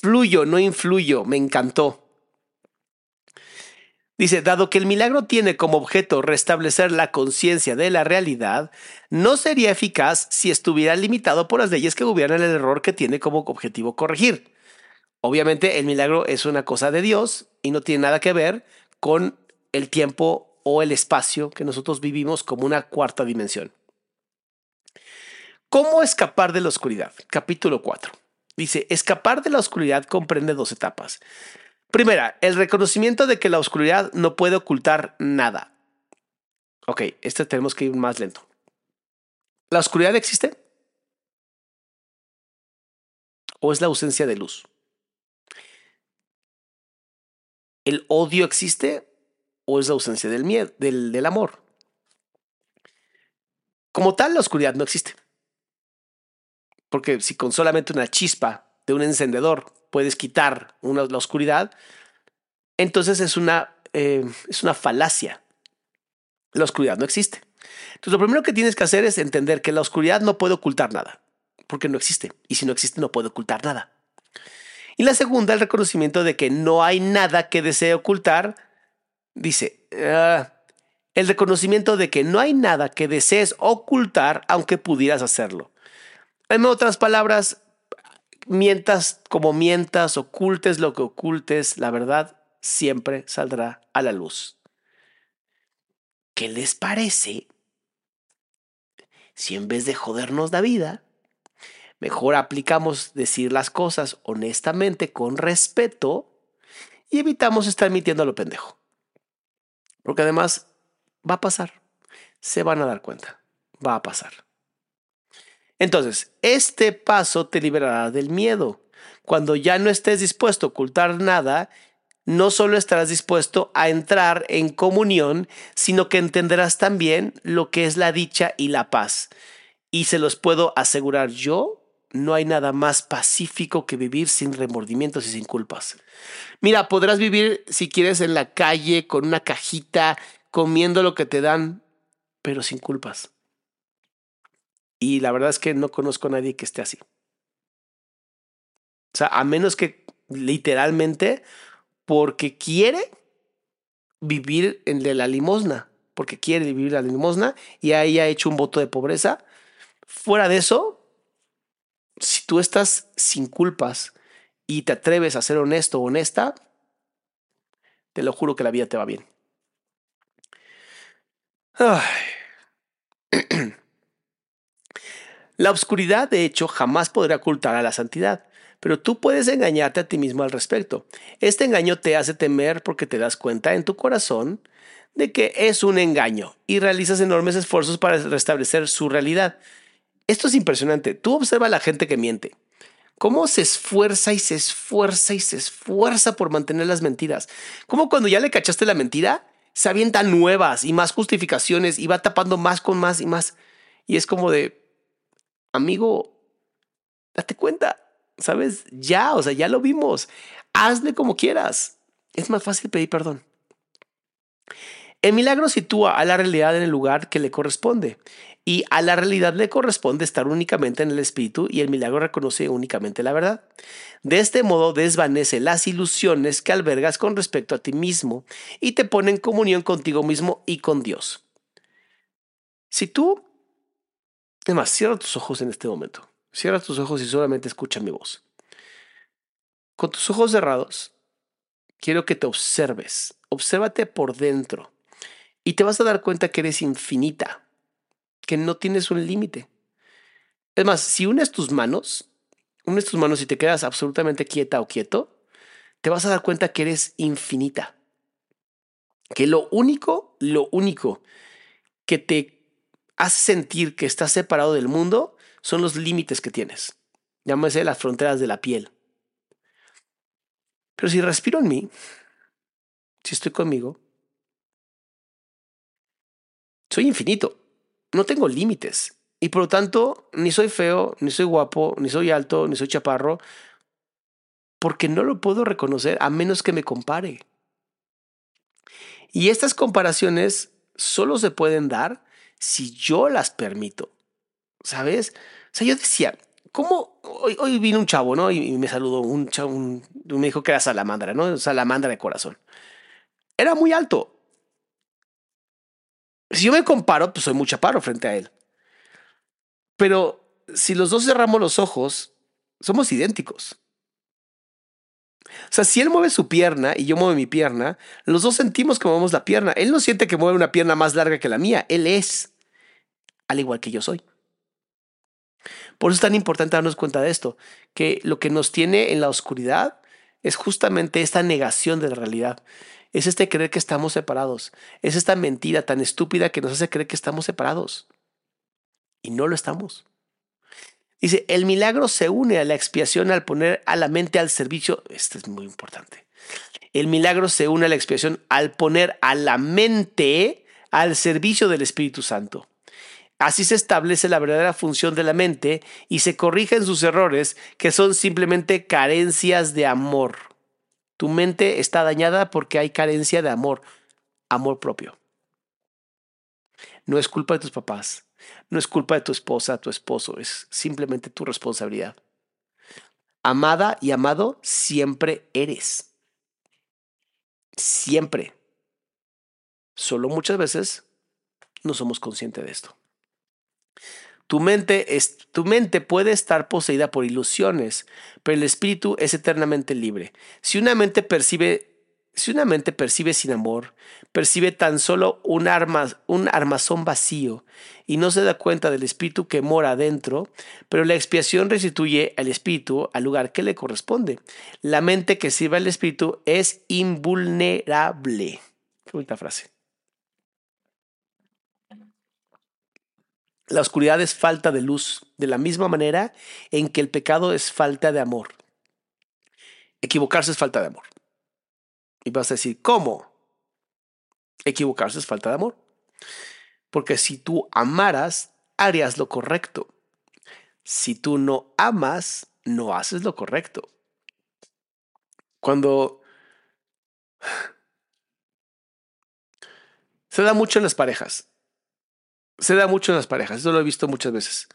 Fluyo, no influyo, me encantó. Dice, dado que el milagro tiene como objeto restablecer la conciencia de la realidad, no sería eficaz si estuviera limitado por las leyes que gobiernan el error que tiene como objetivo corregir. Obviamente el milagro es una cosa de Dios y no tiene nada que ver con el tiempo o el espacio que nosotros vivimos como una cuarta dimensión. ¿Cómo escapar de la oscuridad? Capítulo 4. Dice, escapar de la oscuridad comprende dos etapas. Primera, el reconocimiento de que la oscuridad no puede ocultar nada. Ok, este tenemos que ir más lento. ¿La oscuridad existe? ¿O es la ausencia de luz? ¿El odio existe o es la ausencia del miedo, del, del amor? Como tal, la oscuridad no existe. Porque si con solamente una chispa de un encendedor puedes quitar una, la oscuridad, entonces es una, eh, es una falacia. La oscuridad no existe. Entonces lo primero que tienes que hacer es entender que la oscuridad no puede ocultar nada, porque no existe. Y si no existe, no puede ocultar nada. Y la segunda, el reconocimiento de que no hay nada que desee ocultar. Dice, ah, el reconocimiento de que no hay nada que desees ocultar aunque pudieras hacerlo. En otras palabras, mientas como mientas, ocultes lo que ocultes, la verdad siempre saldrá a la luz. ¿Qué les parece si en vez de jodernos la vida, mejor aplicamos decir las cosas honestamente, con respeto, y evitamos estar mintiendo a lo pendejo? Porque además va a pasar, se van a dar cuenta, va a pasar. Entonces, este paso te liberará del miedo. Cuando ya no estés dispuesto a ocultar nada, no solo estarás dispuesto a entrar en comunión, sino que entenderás también lo que es la dicha y la paz. Y se los puedo asegurar yo, no hay nada más pacífico que vivir sin remordimientos y sin culpas. Mira, podrás vivir si quieres en la calle con una cajita, comiendo lo que te dan, pero sin culpas. Y la verdad es que no conozco a nadie que esté así. O sea, a menos que literalmente porque quiere vivir en de la limosna. porque quiere vivir la limosna y ahí ha hecho un voto de pobreza. Fuera de eso, si tú estás sin culpas y te atreves a ser honesto o honesta, te lo juro que la vida te va bien. [clears throat] La oscuridad, de hecho, jamás podrá ocultar a la santidad, pero tú puedes engañarte a ti mismo al respecto. Este engaño te hace temer porque te das cuenta en tu corazón de que es un engaño y realizas enormes esfuerzos para restablecer su realidad. Esto es impresionante. Tú observa a la gente que miente. Cómo se esfuerza y se esfuerza y se esfuerza por mantener las mentiras. Cómo cuando ya le cachaste la mentira, se avientan nuevas y más justificaciones y va tapando más con más y más. Y es como de, amigo, date cuenta, ¿sabes? Ya, o sea, ya lo vimos. Hazle como quieras. Es más fácil pedir perdón. El milagro sitúa a la realidad en el lugar que le corresponde y a la realidad le corresponde estar únicamente en el espíritu y el milagro reconoce únicamente la verdad. De este modo desvanece las ilusiones que albergas con respecto a ti mismo y te pone en comunión contigo mismo y con Dios. Si tú Además, cierra tus ojos en este momento. Cierra tus ojos y solamente escucha mi voz. Con tus ojos cerrados, quiero que te observes. Obsérvate por dentro. Y te vas a dar cuenta que eres infinita, que no tienes un límite. Es más, si unes tus manos, unes tus manos y te quedas absolutamente quieta o quieto, te vas a dar cuenta que eres infinita. Que lo único, lo único que te hace sentir que estás separado del mundo son los límites que tienes. Llámese las fronteras de la piel. Pero si respiro en mí, si estoy conmigo, soy infinito. No tengo límites. Y por lo tanto, ni soy feo, ni soy guapo, ni soy alto, ni soy chaparro, porque no lo puedo reconocer a menos que me compare. Y estas comparaciones solo se pueden dar si yo las permito. ¿Sabes? O sea, yo decía, ¿cómo? Hoy, hoy vino un chavo, ¿no? Y, me saludó, un chavo, me dijo que era salamandra, ¿no? Salamandra de corazón. Era muy alto. Si yo me comparo, pues soy muy chaparro frente a él. Pero si los dos cerramos los ojos, somos idénticos. O sea, si él mueve su pierna y yo muevo mi pierna, los dos sentimos que movemos la pierna. Él no siente que mueve una pierna más larga que la mía, él es, al igual que yo soy. Por eso es tan importante darnos cuenta de esto, que lo que nos tiene en la oscuridad es justamente esta negación de la realidad. Es este creer que estamos separados. Es esta mentira tan estúpida que nos hace creer que estamos separados. Y no lo estamos. Dice, el milagro se une a la expiación al poner a la mente al servicio. Esto es muy importante. El milagro se une a la expiación al poner a la mente al servicio del Espíritu Santo. Así se establece la verdadera función de la mente y se corrigen sus errores, que son simplemente carencias de amor. Tu mente está dañada porque hay carencia de amor, amor propio. No es culpa de tus papás, no es culpa de tu esposa, tu esposo, es simplemente tu responsabilidad. Amada y amado siempre eres. Siempre. Solo muchas veces no somos conscientes de esto. Tu mente, es, tu mente puede estar poseída por ilusiones, pero el espíritu es eternamente libre. Si una mente percibe si una mente percibe sin amor, percibe tan solo un, un armazón vacío y no se da cuenta del espíritu que mora adentro, pero la expiación restituye al espíritu al lugar que le corresponde. La mente que sirve al espíritu es invulnerable. Qué bonita frase. La oscuridad es falta de luz, de la misma manera en que el pecado es falta de amor. Equivocarse es falta de amor. Y vas a decir, ¿cómo? Equivocarse es falta de amor. Porque si tú amaras, harías lo correcto. Si tú no amas, no haces lo correcto. Cuando [sighs] se da mucho en las parejas, se da mucho en las parejas, eso lo he visto muchas veces.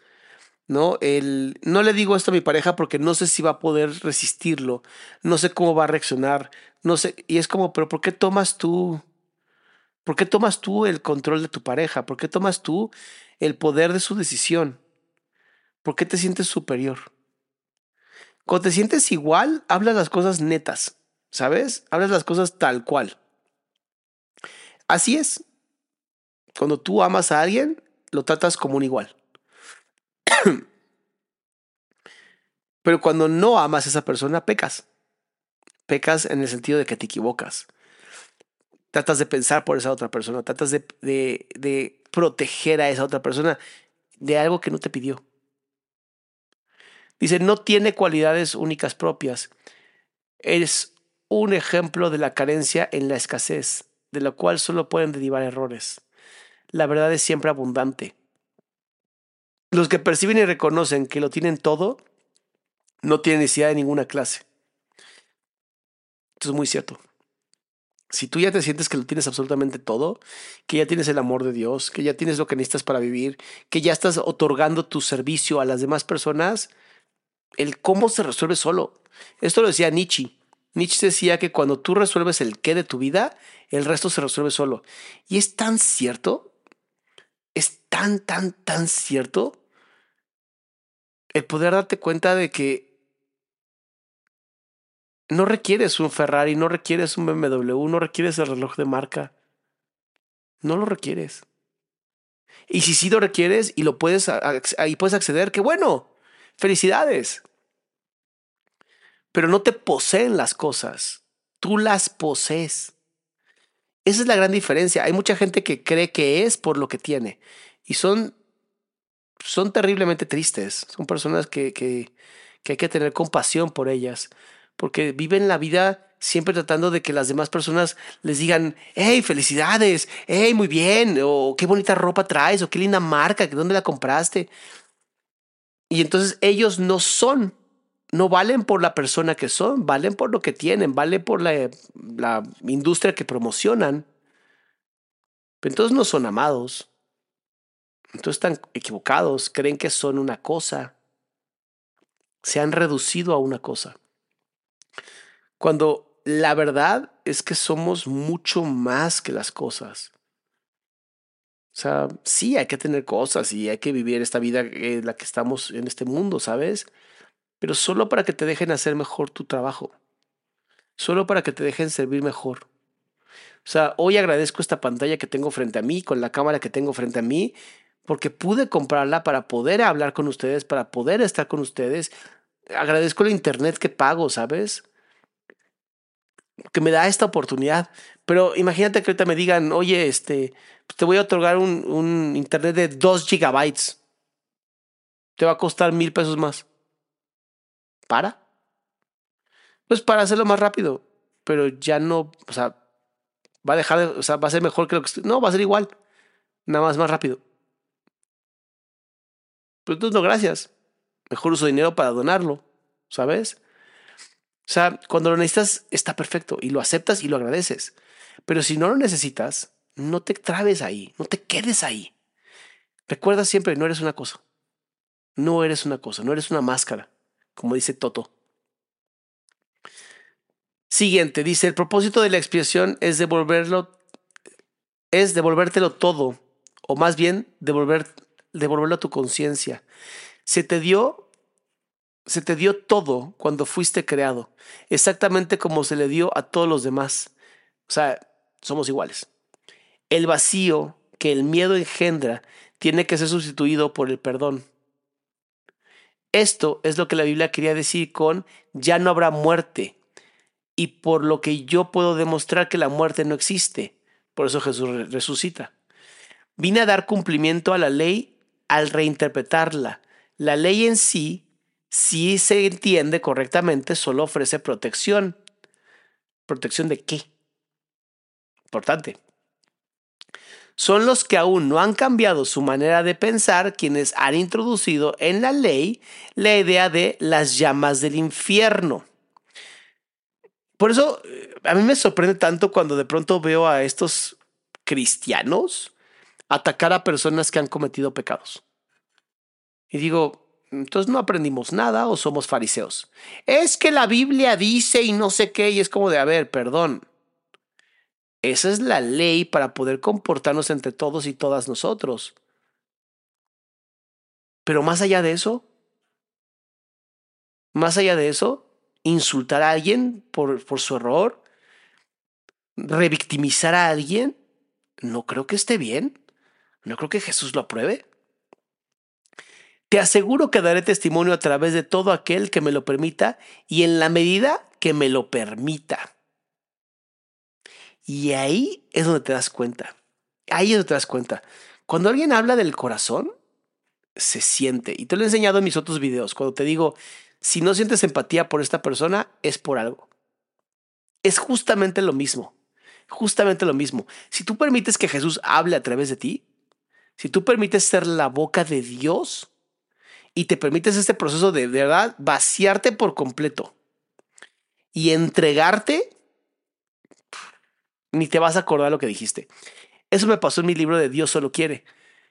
¿no? El, no le digo esto a mi pareja porque no sé si va a poder resistirlo, no sé cómo va a reaccionar, no sé, y es como, pero ¿por qué tomas tú? ¿Por qué tomas tú el control de tu pareja? ¿Por qué tomas tú el poder de su decisión? ¿Por qué te sientes superior? Cuando te sientes igual, hablas las cosas netas, ¿sabes? Hablas las cosas tal cual. Así es. Cuando tú amas a alguien, lo tratas como un igual. [clears throat] Pero cuando no amas a esa persona, pecas. Pecas en el sentido de que te equivocas. Tratas de pensar por esa otra persona, tratas de, proteger a esa otra persona de algo que no te pidió. Dice, no tiene cualidades únicas propias. Es un ejemplo de la carencia en la escasez, de la cual solo pueden derivar errores. La verdad es siempre abundante. Los que perciben y reconocen que lo tienen todo, no tienen necesidad de ninguna clase. Esto es muy cierto. Si tú ya te sientes que lo tienes absolutamente todo, que ya tienes el amor de Dios, que ya tienes lo que necesitas para vivir, que ya estás otorgando tu servicio a las demás personas, el cómo se resuelve solo. Esto lo decía Nietzsche. Nietzsche decía que cuando tú resuelves el qué de tu vida, el resto se resuelve solo. Y es tan cierto, es tan, tan, tan cierto el poder darte cuenta de que no requieres un Ferrari, no requieres un BMW, no requieres el reloj de marca. No lo requieres. Y si sí lo requieres y lo puedes, ahí puedes acceder, qué bueno. Felicidades. Pero no te poseen las cosas, tú las posees. Esa es la gran diferencia. Hay mucha gente que cree que es por lo que tiene y son, son terriblemente tristes. Son personas que, que, hay que tener compasión por ellas porque viven la vida siempre tratando de que las demás personas les digan, hey, felicidades, hey, muy bien, o qué bonita ropa traes, o qué linda marca, dónde la compraste. Y entonces ellos no son, no valen por la persona que son, valen por lo que tienen, valen por la, industria que promocionan. Pero entonces no son amados. Entonces están equivocados, creen que son una cosa. Se han reducido a una cosa. Cuando la verdad es que somos mucho más que las cosas. O sea, sí hay que tener cosas y hay que vivir esta vida en la que estamos en este mundo, ¿sabes? Pero solo para que te dejen hacer mejor tu trabajo. Solo para que te dejen servir mejor. O sea, hoy agradezco esta pantalla que tengo frente a mí, con la cámara que tengo frente a mí, porque pude comprarla para poder hablar con ustedes, para poder estar con ustedes. Agradezco el internet que pago, ¿sabes? Que me da esta oportunidad. Pero imagínate que ahorita me digan, oye, este, te voy a otorgar un, un internet de 2 gigabytes. Te va a costar mil pesos más. ¿Para? Pues para hacerlo más rápido. Pero ya no, o sea, va a dejar, de, o sea, va a ser mejor que lo que... No, va a ser igual. Nada más más rápido. Pero entonces no, gracias. Mejor uso dinero para donarlo, ¿sabes? O sea, cuando lo necesitas está perfecto y lo aceptas y lo agradeces. Pero si no lo necesitas, no te trabes ahí, no te quedes ahí. Recuerda siempre, no eres una cosa. No eres una cosa, no eres una máscara, como dice Toto. Siguiente, dice, el propósito de la expiación es devolverlo, es devolvértelo todo, o más bien devolver, devolverlo a tu conciencia. Se te dio, se te dio todo cuando fuiste creado, exactamente como se le dio a todos los demás. O sea, somos iguales. El vacío que el miedo engendra tiene que ser sustituido por el perdón. Esto es lo que la Biblia quería decir con ya no habrá muerte. Y por lo que yo puedo demostrar que la muerte no existe. Por eso Jesús resucita. Vine a dar cumplimiento a la ley al reinterpretarla. La ley en sí, si se entiende correctamente, solo ofrece protección. ¿Protección de qué? Importante. Son los que aún no han cambiado su manera de pensar quienes han introducido en la ley la idea de las llamas del infierno. Por eso a mí me sorprende tanto cuando de pronto veo a estos cristianos atacar a personas que han cometido pecados. Y digo, entonces no aprendimos nada o somos fariseos. Es que la Biblia dice y no sé qué, y es como de, a ver, perdón. Esa es la ley para poder comportarnos entre todos y todas nosotros. Pero más allá de eso, más allá de eso, insultar a alguien por, por su error, revictimizar a alguien, no creo que esté bien. No creo que Jesús lo apruebe. Te aseguro que daré testimonio a través de todo aquel que me lo permita y en la medida que me lo permita. Y ahí es donde te das cuenta. Ahí es donde te das cuenta. Cuando alguien habla del corazón, se siente. Y te lo he enseñado en mis otros videos. Cuando te digo, si no sientes empatía por esta persona, es por algo. Es justamente lo mismo. Justamente lo mismo. Si tú permites que Jesús hable a través de ti, si tú permites ser la boca de Dios, y te permites este proceso de, verdad vaciarte por completo y entregarte, ni te vas a acordar lo que dijiste. Eso me pasó en mi libro de Dios solo quiere.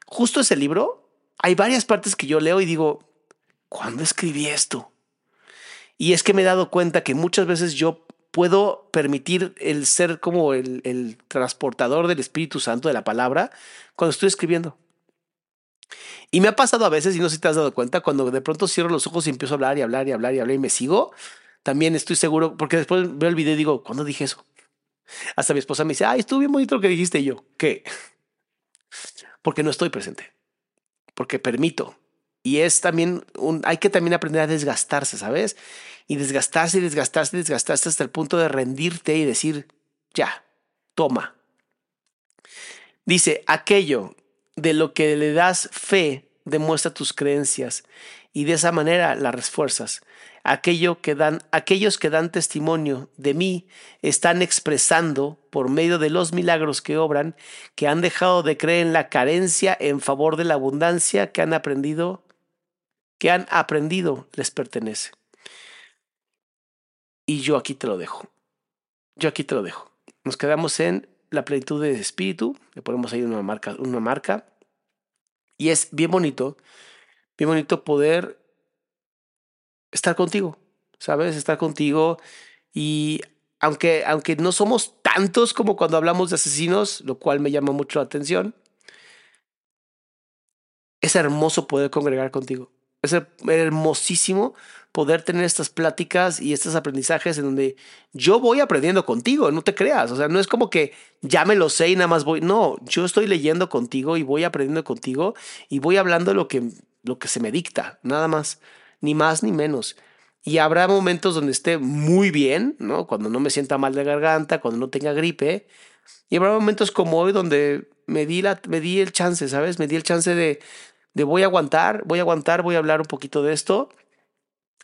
Justo ese libro, hay varias partes que yo leo y digo, ¿cuándo escribí esto? Y es que me he dado cuenta que muchas veces yo puedo permitir el ser como el, transportador del Espíritu Santo de la palabra cuando estoy escribiendo. Y me ha pasado a veces, y no sé si te has dado cuenta, cuando de pronto cierro los ojos y empiezo a hablar y hablar y hablar y hablar y me sigo, también estoy seguro, porque después veo el video y digo, ¿cuándo dije eso? Hasta mi esposa me dice, ay, estuvo bien bonito lo que dijiste yo. ¿Qué? Porque no estoy presente. Porque permito. Y es también, un, hay que también aprender a desgastarse, ¿sabes? Y desgastarse y desgastarse y desgastarse hasta el punto de rendirte y decir, ya, toma. Dice, aquello de lo que le das fe, demuestra tus creencias y de esa manera las refuerzas. Aquello que dan, aquellos que dan testimonio de mí están expresando por medio de los milagros que obran que han dejado de creer en la carencia en favor de la abundancia que han aprendido que han aprendido les pertenece. Y yo aquí te lo dejo. Yo aquí te lo dejo. Nos quedamos en la plenitud de espíritu, le ponemos ahí una marca, una marca. Y es bien bonito, bien bonito poder estar contigo, ¿sabes? Estar contigo y aunque, aunque no somos tantos como cuando hablamos de asesinos, lo cual me llama mucho la atención, es hermoso poder congregar contigo. Es hermosísimo poder tener estas pláticas y estos aprendizajes en donde yo voy aprendiendo contigo, no te creas, o sea, no es como que ya me lo sé y nada más voy, no, yo estoy leyendo contigo y voy aprendiendo contigo y voy hablando lo que, lo que se me dicta, nada más, ni más ni menos. Y habrá momentos donde esté muy bien, ¿no? Cuando no me sienta mal de garganta, cuando no tenga gripe. Y habrá momentos como hoy donde me di, la, me di el chance, ¿sabes? Me di el chance de, de voy a aguantar, voy a aguantar, voy a hablar un poquito de esto.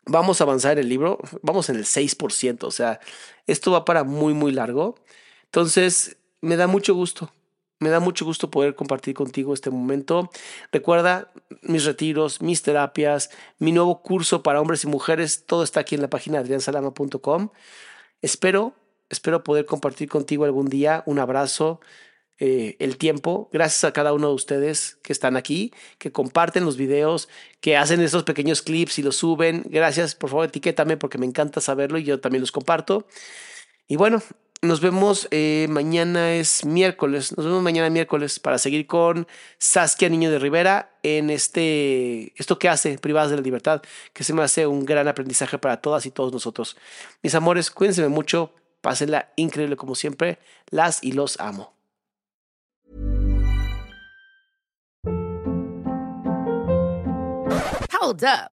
Vamos a avanzar el libro, vamos en el 6%, o sea, esto va para muy, muy largo. Entonces, me da mucho gusto, me da mucho gusto poder compartir contigo este momento. Recuerda mis retiros, mis terapias, mi nuevo curso para hombres y mujeres, todo está aquí en la página adriansalama.com. Espero, espero poder compartir contigo algún día. Un abrazo. Eh, el tiempo. Gracias a cada uno de ustedes que están aquí, que comparten los videos, que hacen estos pequeños clips y los suben. Gracias, por favor, etiquétame porque me encanta saberlo y yo también los comparto. Y bueno, nos vemos eh, mañana es miércoles. Nos vemos mañana miércoles para seguir con Saskia Niño de Rivera en este esto que hace Privadas de la Libertad, que se me hace un gran aprendizaje para todas y todos nosotros. Mis amores, cuídense mucho, pásenla increíble como siempre. Las y los amo. Hold up.